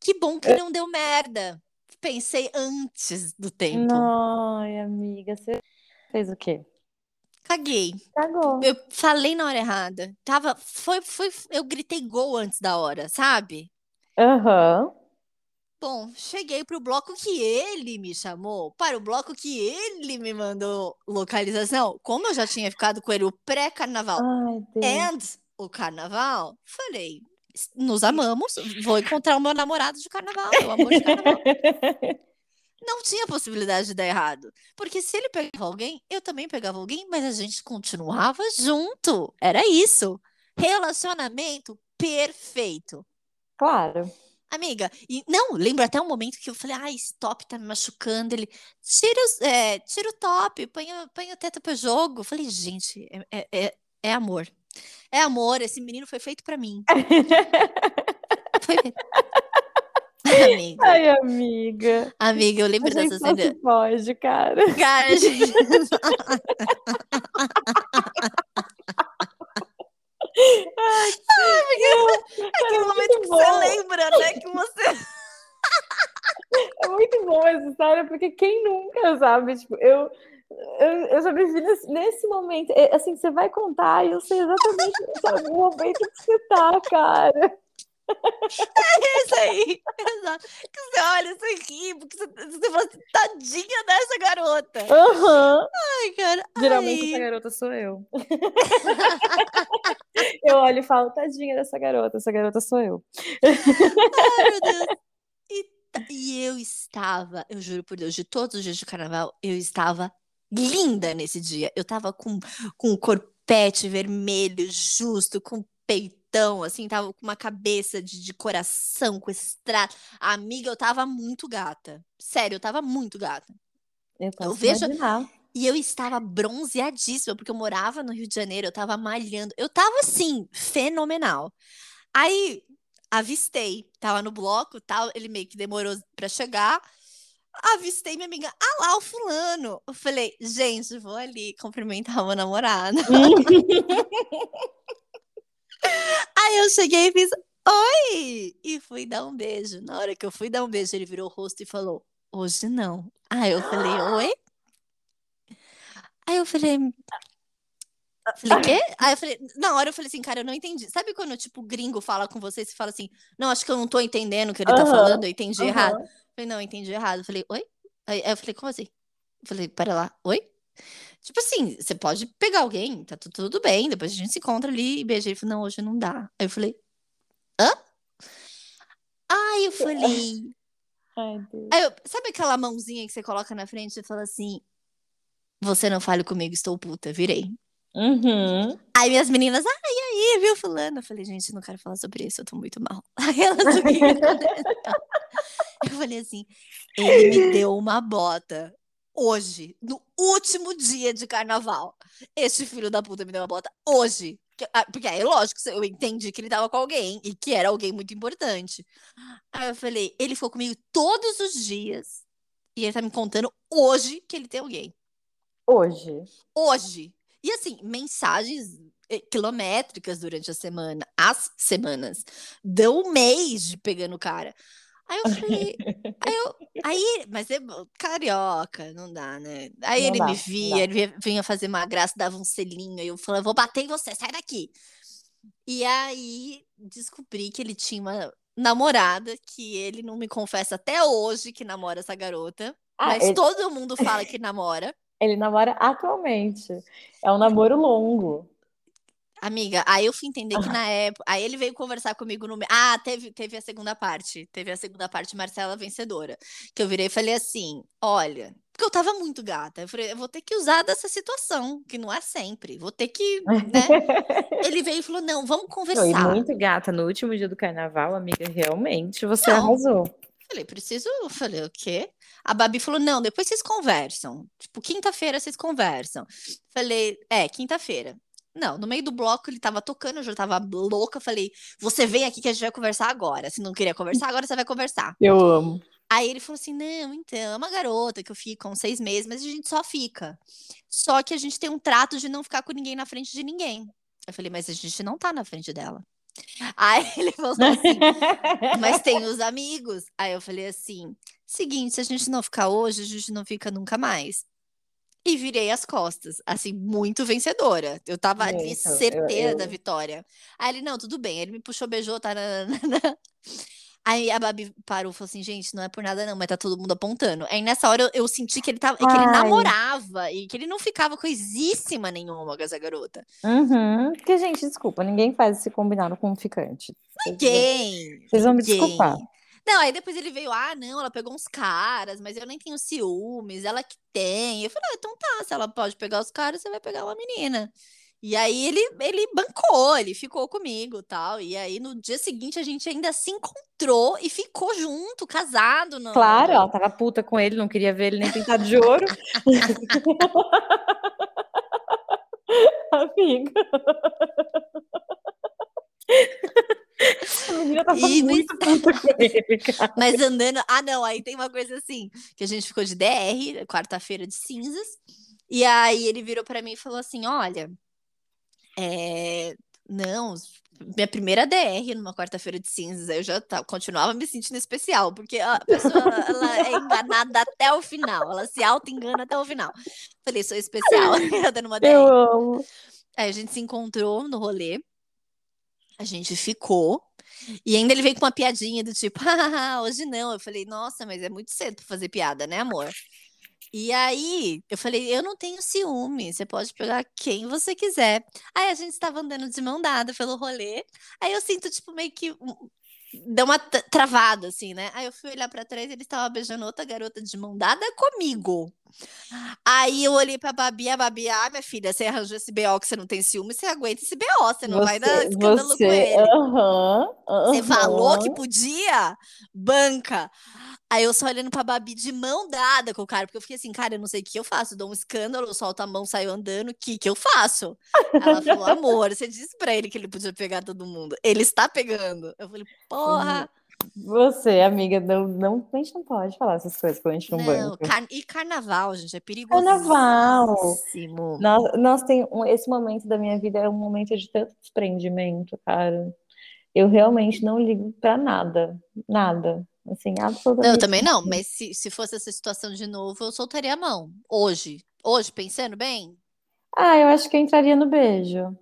Que bom que não deu merda. Pensei antes do tempo. Ai, amiga, você fez o quê? Caguei. Cagou. Eu falei na hora errada. Tava, foi, foi, eu gritei gol antes da hora, sabe? Aham. Bom, cheguei pro bloco que ele me chamou, para o bloco que ele me mandou localização. Como eu já tinha ficado com ele o pré-carnaval and o carnaval, falei, nos amamos, vou encontrar o meu namorado de carnaval, meu amor de carnaval. Não tinha possibilidade de dar errado. Porque se ele pegava alguém, eu também pegava alguém, mas a gente continuava junto. Era isso. Relacionamento perfeito. Claro. Amiga, e não, lembro até um momento que eu falei, ai, esse top tá me machucando. Ele, tira, os- é, tira o top, põe, o- põe o teto pro jogo. Eu falei, gente, é, é, é, é amor. É amor, esse menino foi feito pra mim. Foi feito. Amiga, Ai, amiga. amiga, eu A lembro gente dessa cena. se pode, cara. Cara, gente. Aquele Era momento que você bom. lembra, né? Que você. É muito bom essa história, porque quem nunca, sabe? Tipo, eu Eu, eu sobrevivi nesse, nesse momento. É, assim, você vai contar e eu sei exatamente sabe, o momento que você tá, cara. É isso aí, exato. Que você olha, você ri, porque você, você fala assim, tadinha dessa garota. Aham. Ai, cara. Geralmente ai. essa garota sou eu. eu olho e falo, tadinha dessa garota, essa garota sou eu. Ai, meu Deus. E, e eu estava, eu juro por Deus, de todos os dias de carnaval, eu estava linda nesse dia. Eu tava com, com o corpete vermelho, justo, com peitão, assim, tava com uma cabeça de, de coração, com estrada. Amiga, eu tava muito gata. Sério, eu tava muito gata. Eu posso vejo- imaginar. E eu estava bronzeadíssima, porque eu morava no Rio de Janeiro, eu tava malhando. Eu tava assim, fenomenal. Aí avistei, tava no bloco, tal, ele meio que demorou pra chegar. Avistei minha amiga, ah lá o fulano. Eu falei, gente, vou ali cumprimentar o meu namorado. Eu cheguei e fiz, oi! E fui dar um beijo. Na hora que eu fui dar um beijo, ele virou o rosto e falou, hoje não. Aí eu falei, oi? Aí eu falei. Falei, quê? Aí eu falei, na hora eu falei assim, cara, eu não entendi. Sabe quando, tipo, gringo fala com você e você fala assim, não, acho que eu não tô entendendo o que ele tá Aham, falando, eu entendi errado. Aham. Eu falei, não, eu entendi errado. Eu falei, oi? Aí, aí eu falei, como assim? Eu falei, pera lá, oi? Tipo assim, você pode pegar alguém, tá tu- tudo bem, depois a gente se encontra ali e beija. Ele falou, não, hoje não dá. Aí eu falei, hã? Aí eu falei, Ai, Deus. Aí eu- sabe aquela mãozinha que você coloca na frente e fala assim: Você não fale comigo, estou puta, virei. Uhum. Aí minhas meninas, ah, e aí, viu, fulano? Eu falei, gente, não quero falar sobre isso, eu tô muito mal. Aí elas. Eu falei assim, ele me deu uma bota hoje, no último dia de carnaval. Este filho da puta me deu uma bota hoje. Ah, Porque aí, lógico, eu entendi que ele tava com alguém e que era alguém muito importante. Aí eu falei, ele ficou comigo todos os dias e ele tá me contando hoje que ele tem alguém Hoje. hoje. E assim, mensagens eh, quilométricas durante a semana, as semanas. Deu um mês de pegando o cara. Aí eu falei, aí eu, aí, mas é carioca, não dá, né? Aí Não ele dá, me via, ele vinha- vinha fazer uma graça, dava um selinho, aí eu falei, vou bater em você, sai daqui. E aí descobri que ele tinha uma namorada que ele não me confessa até hoje que namora essa garota, Ah, mas ele, todo mundo fala que namora. ele namora atualmente. É um namoro longo. Amiga, aí eu fui entender que na época. Aí ele veio conversar comigo no. Ah, teve, teve a segunda parte. Teve a segunda parte, Marcela vencedora. Que eu virei e falei assim: olha. Porque eu tava muito gata. Eu falei, eu vou ter que usar dessa situação, que não é sempre. Vou ter que. Né? Ele veio e falou: não, vamos conversar. muito gata. No último dia do carnaval, amiga, realmente você Não. arrasou. Falei, preciso. Eu falei, o quê? A Babi falou: não, depois vocês conversam. Tipo, quinta-feira vocês conversam. Falei, é, quinta-feira. Não, no meio do bloco ele tava tocando, eu já tava louca. Falei, você vem aqui que a gente vai conversar agora. Se não queria conversar, agora você vai conversar. Eu amo. Aí ele falou assim: não, então, é uma garota que eu fico uns seis meses, mas a gente só fica. Só que a gente tem um trato de não ficar com ninguém na frente de ninguém. Eu falei, mas a gente não tá na frente dela. Aí ele falou assim: mas tem os amigos. Aí eu falei assim: seguinte, se a gente não ficar hoje, a gente não fica nunca mais. E virei as costas, assim, muito vencedora. Eu tava ali Muito, eu- certeira da eu- vitória. Aí ele, não, tudo bem. Ele me puxou, beijou, tá. Aí a Babi parou e falou assim, gente, não é por nada não, mas tá todo mundo apontando. Aí nessa hora eu, eu senti que ele tava, que ele namorava e que ele não ficava coisíssima nenhuma com essa garota. Uhum. Porque, gente, desculpa, ninguém faz esse combinado com um ficante. Ninguém. Vocês vão me ninguém. desculpar. Não, aí depois ele veio, ah, não, ela pegou uns caras, mas eu nem tenho ciúmes, ela que tem. Eu falei, ah, então tá, se ela pode pegar os caras, você vai pegar uma menina. E aí ele, ele bancou, ele ficou comigo tal. E aí no dia seguinte a gente ainda se encontrou e ficou junto, casado. No... Claro, ela tava puta com ele, não queria ver ele nem pintado de ouro. Amiga. A menina tava E- muito puta com ele, cara. Mas andando. Ah, não, aí tem uma coisa assim, que a gente ficou de DR, quarta-feira de cinzas. E aí ele virou pra mim e falou assim: olha, é, não, minha primeira DR numa quarta-feira de cinzas, eu já tá, continuava me sentindo especial, porque a pessoa ela é enganada até o final, ela se auto-engana até o final. Falei, sou especial, dando uma DR. Eu amo. Aí a gente se encontrou no rolê, a gente ficou, e ainda ele veio com uma piadinha do tipo, ah, hoje não. Eu falei, nossa, mas é muito cedo pra fazer piada, né, amor? E aí, eu falei, eu não tenho ciúme, você pode pegar quem você quiser. Aí a gente estava andando de mão dada pelo rolê, aí eu sinto, tipo, meio que deu uma tra- travada, assim, né? Aí eu fui olhar pra trás e ele estava beijando outra garota de mão dada comigo. Aí eu olhei pra Babi, a Babi, ah, minha filha, você arranjou esse BO que você não tem ciúme, você aguenta esse BO, você não vai dar Você, escândalo com você, ele. aham, Você falou que podia? Banca. Aí eu só olhando pra Babi de mão dada com o cara, porque eu fiquei assim, cara, eu não sei o que eu faço. Dou um escândalo, eu solto a mão, saio andando, o que que eu faço? Ela falou, amor, você disse pra ele que ele podia pegar todo mundo. Ele está pegando. Eu falei, porra. Você, amiga, não, não, a gente não pode falar essas coisas quando a gente não Não, car- e carnaval, gente, é perigoso. Carnaval. Nós, nós tem um, esse momento da minha vida é um momento de tanto desprendimento, cara. Eu realmente não ligo pra nada, nada, assim, Não, eu absolutamente também não, mas se, se fosse essa situação de novo, eu soltaria a mão. Hoje. Hoje, pensando bem, Ah, eu acho que eu entraria no beijo.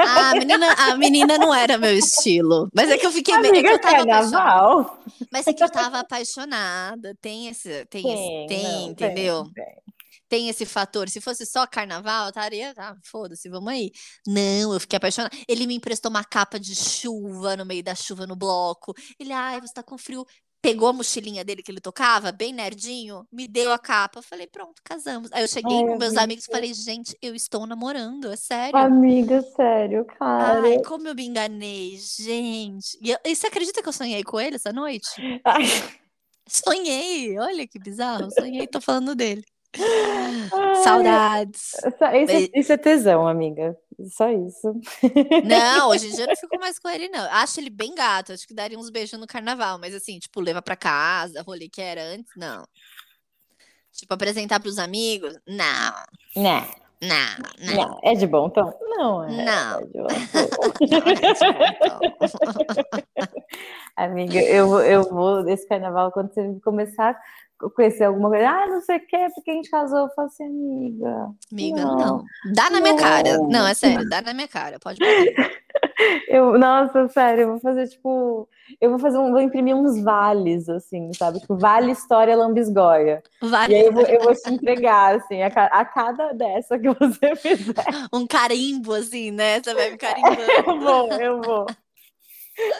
Ah, a menina, a menina não era meu estilo. Mas é que eu fiquei meio. É que eu tava carnaval. Mas é que eu tava apaixonada. Tem esse. Tem, esse, Tem, tem, não, tem, entendeu? tem. Tem esse fator. Se fosse só carnaval, eu estaria. Ah, foda-se, vamos aí. Não, eu fiquei apaixonada. Ele me emprestou uma capa de chuva no meio da chuva no bloco. Ele, ai, você tá com frio. Pegou a mochilinha dele que ele tocava, bem nerdinho, me deu a capa. Eu falei, pronto, casamos. Aí eu cheguei Ai, com meus amigos e amiga. falei, gente, eu estou namorando, é sério. Amiga, sério, cara. Ai, como eu me enganei, gente. E, eu- e você acredita que eu sonhei com ele essa noite? Ai, Sonhei, olha que bizarro. Sonhei, tô falando dele. Ai, Saudades. Isso, é- isso é tesão, amiga. Só isso. Não, hoje em dia eu não fico mais com ele, não. Acho ele bem gato, acho que daria uns beijos no carnaval, mas assim, tipo, levar pra casa, rolê que era antes, não. Tipo, apresentar pros amigos? Não, Não, não, não. não. É de bom tom? Não é. Não. É de bom tom. Não, Amiga, eu, vou- eu vou esse carnaval, quando você começar a conhecer alguma coisa, ah, não sei o quê, porque a gente casou, eu falo assim, amiga. Amiga, Não. não. Dá na minha cara. Não. É sério, dá na minha cara. Pode. Eu, nossa, sério, eu vou fazer tipo. Eu vou fazer um, vou imprimir uns vales, assim, sabe? Tipo, vale história lambisgoia. Vai. E aí eu vou, eu vou te entregar, assim, a, a cada dessa que você fizer. Um carimbo, assim, né? Você vai me Eu carimbando. vou, eu vou.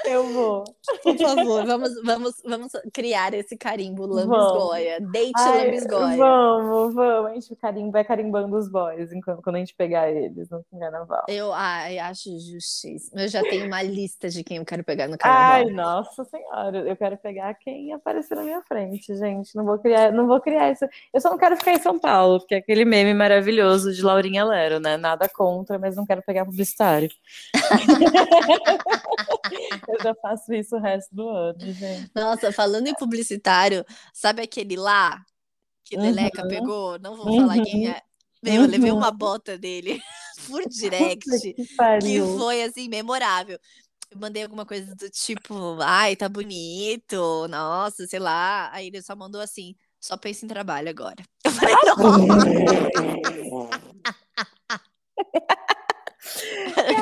Eu vou. Por favor, vamos, vamos, vamos criar esse carimbo Vamos. lambisgoia. Date Ai, lambisgoia. vamos, vamos. A gente carimba, vai carimbando os boys enquanto, quando a gente pegar eles no carnaval. Eu ai, acho justíssimo. Eu já tenho uma lista de quem eu quero pegar no Ai, carnaval. nossa senhora, eu quero pegar quem aparecer na minha frente, gente. Não vou criar, não vou criar isso. Eu só não quero ficar em São Paulo, porque é aquele meme maravilhoso de Laurinha Lero, né? Nada contra, mas não quero pegar publicitário. eu já faço isso o resto do ano, gente. Nossa, falando em publicitário, sabe aquele lá que Leleca Uhum. pegou? Não vou Uhum. falar quem é. Meu, eu levei Uhum. uma bota dele por direct. Que que foi assim memorável. Eu mandei alguma coisa do tipo, ai, tá bonito, nossa, sei lá. Aí ele só mandou assim, só pensa em trabalho agora. Eu falei, não.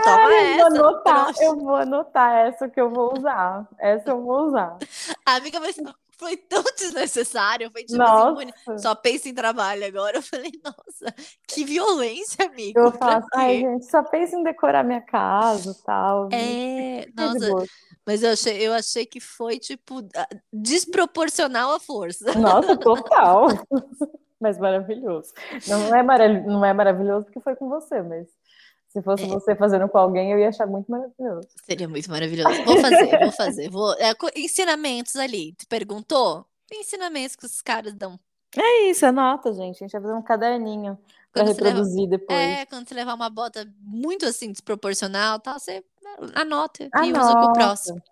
Cara, eu vou anotar, eu vou anotar essa que eu vou usar. Essa eu vou usar. Amiga, mas foi tão desnecessário. Foi tipo assim, Nossa. boni- só pensa em trabalho agora. Eu falei, nossa, que violência, amigo. Eu faço, ai, gente, só penso em decorar minha casa e tal. É, nossa, mas eu achei, eu achei que foi, tipo, desproporcional à força. Nossa, total. Mas maravilhoso. Não é, mara- não é maravilhoso porque foi com você, mas se fosse É. você fazendo com alguém, eu ia achar muito maravilhoso. Seria muito maravilhoso. Vou fazer, vou fazer. Vou, é, ensinamentos ali. Tu perguntou? Ensinamentos que os caras dão. É isso, anota, gente. A gente vai fazer um caderninho para você leva- reproduzir depois. É, quando você levar uma bota muito assim, desproporcional, tal, você anota e usa com o Anota. próximo.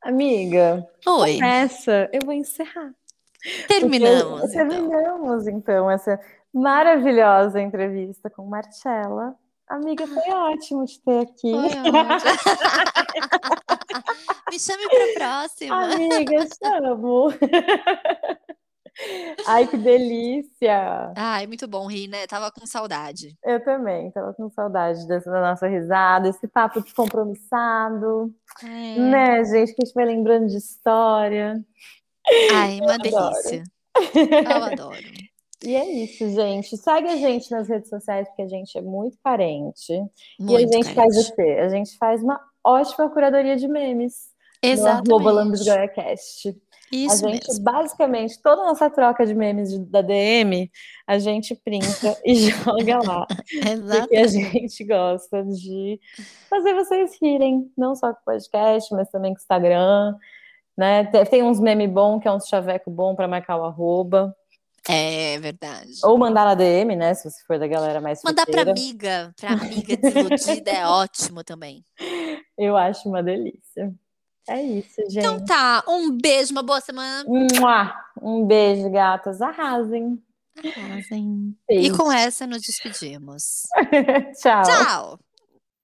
Amiga, Oi, essa eu vou encerrar. terminamos. Porque então. terminamos, então, essa maravilhosa entrevista com Marcela. Amiga, foi ótimo te ter aqui. Foi ótimo. Me chame pra próxima. Amiga, chamo. Ai, que delícia! Ai, muito bom rir, né? Tava com saudade. Eu também, tava com saudade dessa da nossa risada, esse papo descompromissado, É. né, gente? Que a gente vai lembrando de história. Ai, uma adoro. delícia. Eu adoro. E é isso, gente. Segue a gente nas redes sociais, porque a gente é muito carente. e a Muito gente faz carente. o quê? A gente faz uma ótima curadoria de memes no Exatamente. LambisgoiaCast. A Isso gente, mesmo. basicamente, toda a nossa troca de memes de- da DM, a gente printa e joga lá. Porque a gente gosta de fazer vocês rirem, não só com o podcast, mas também com o Instagram. Né? Tem- Tem uns meme bom, que é uns chaveco bom para marcar o arroba. É verdade. Ou mandar na DM, né? Se você for da galera mais Mandar pra solteira. amiga, pra amiga desiludida é ótimo também. Eu acho uma delícia. É isso, gente. Então tá, um beijo, uma boa semana. Um beijo, gatas. Arrasem. Arrasem. E Beijo. com essa nos despedimos. Tchau. Tchau!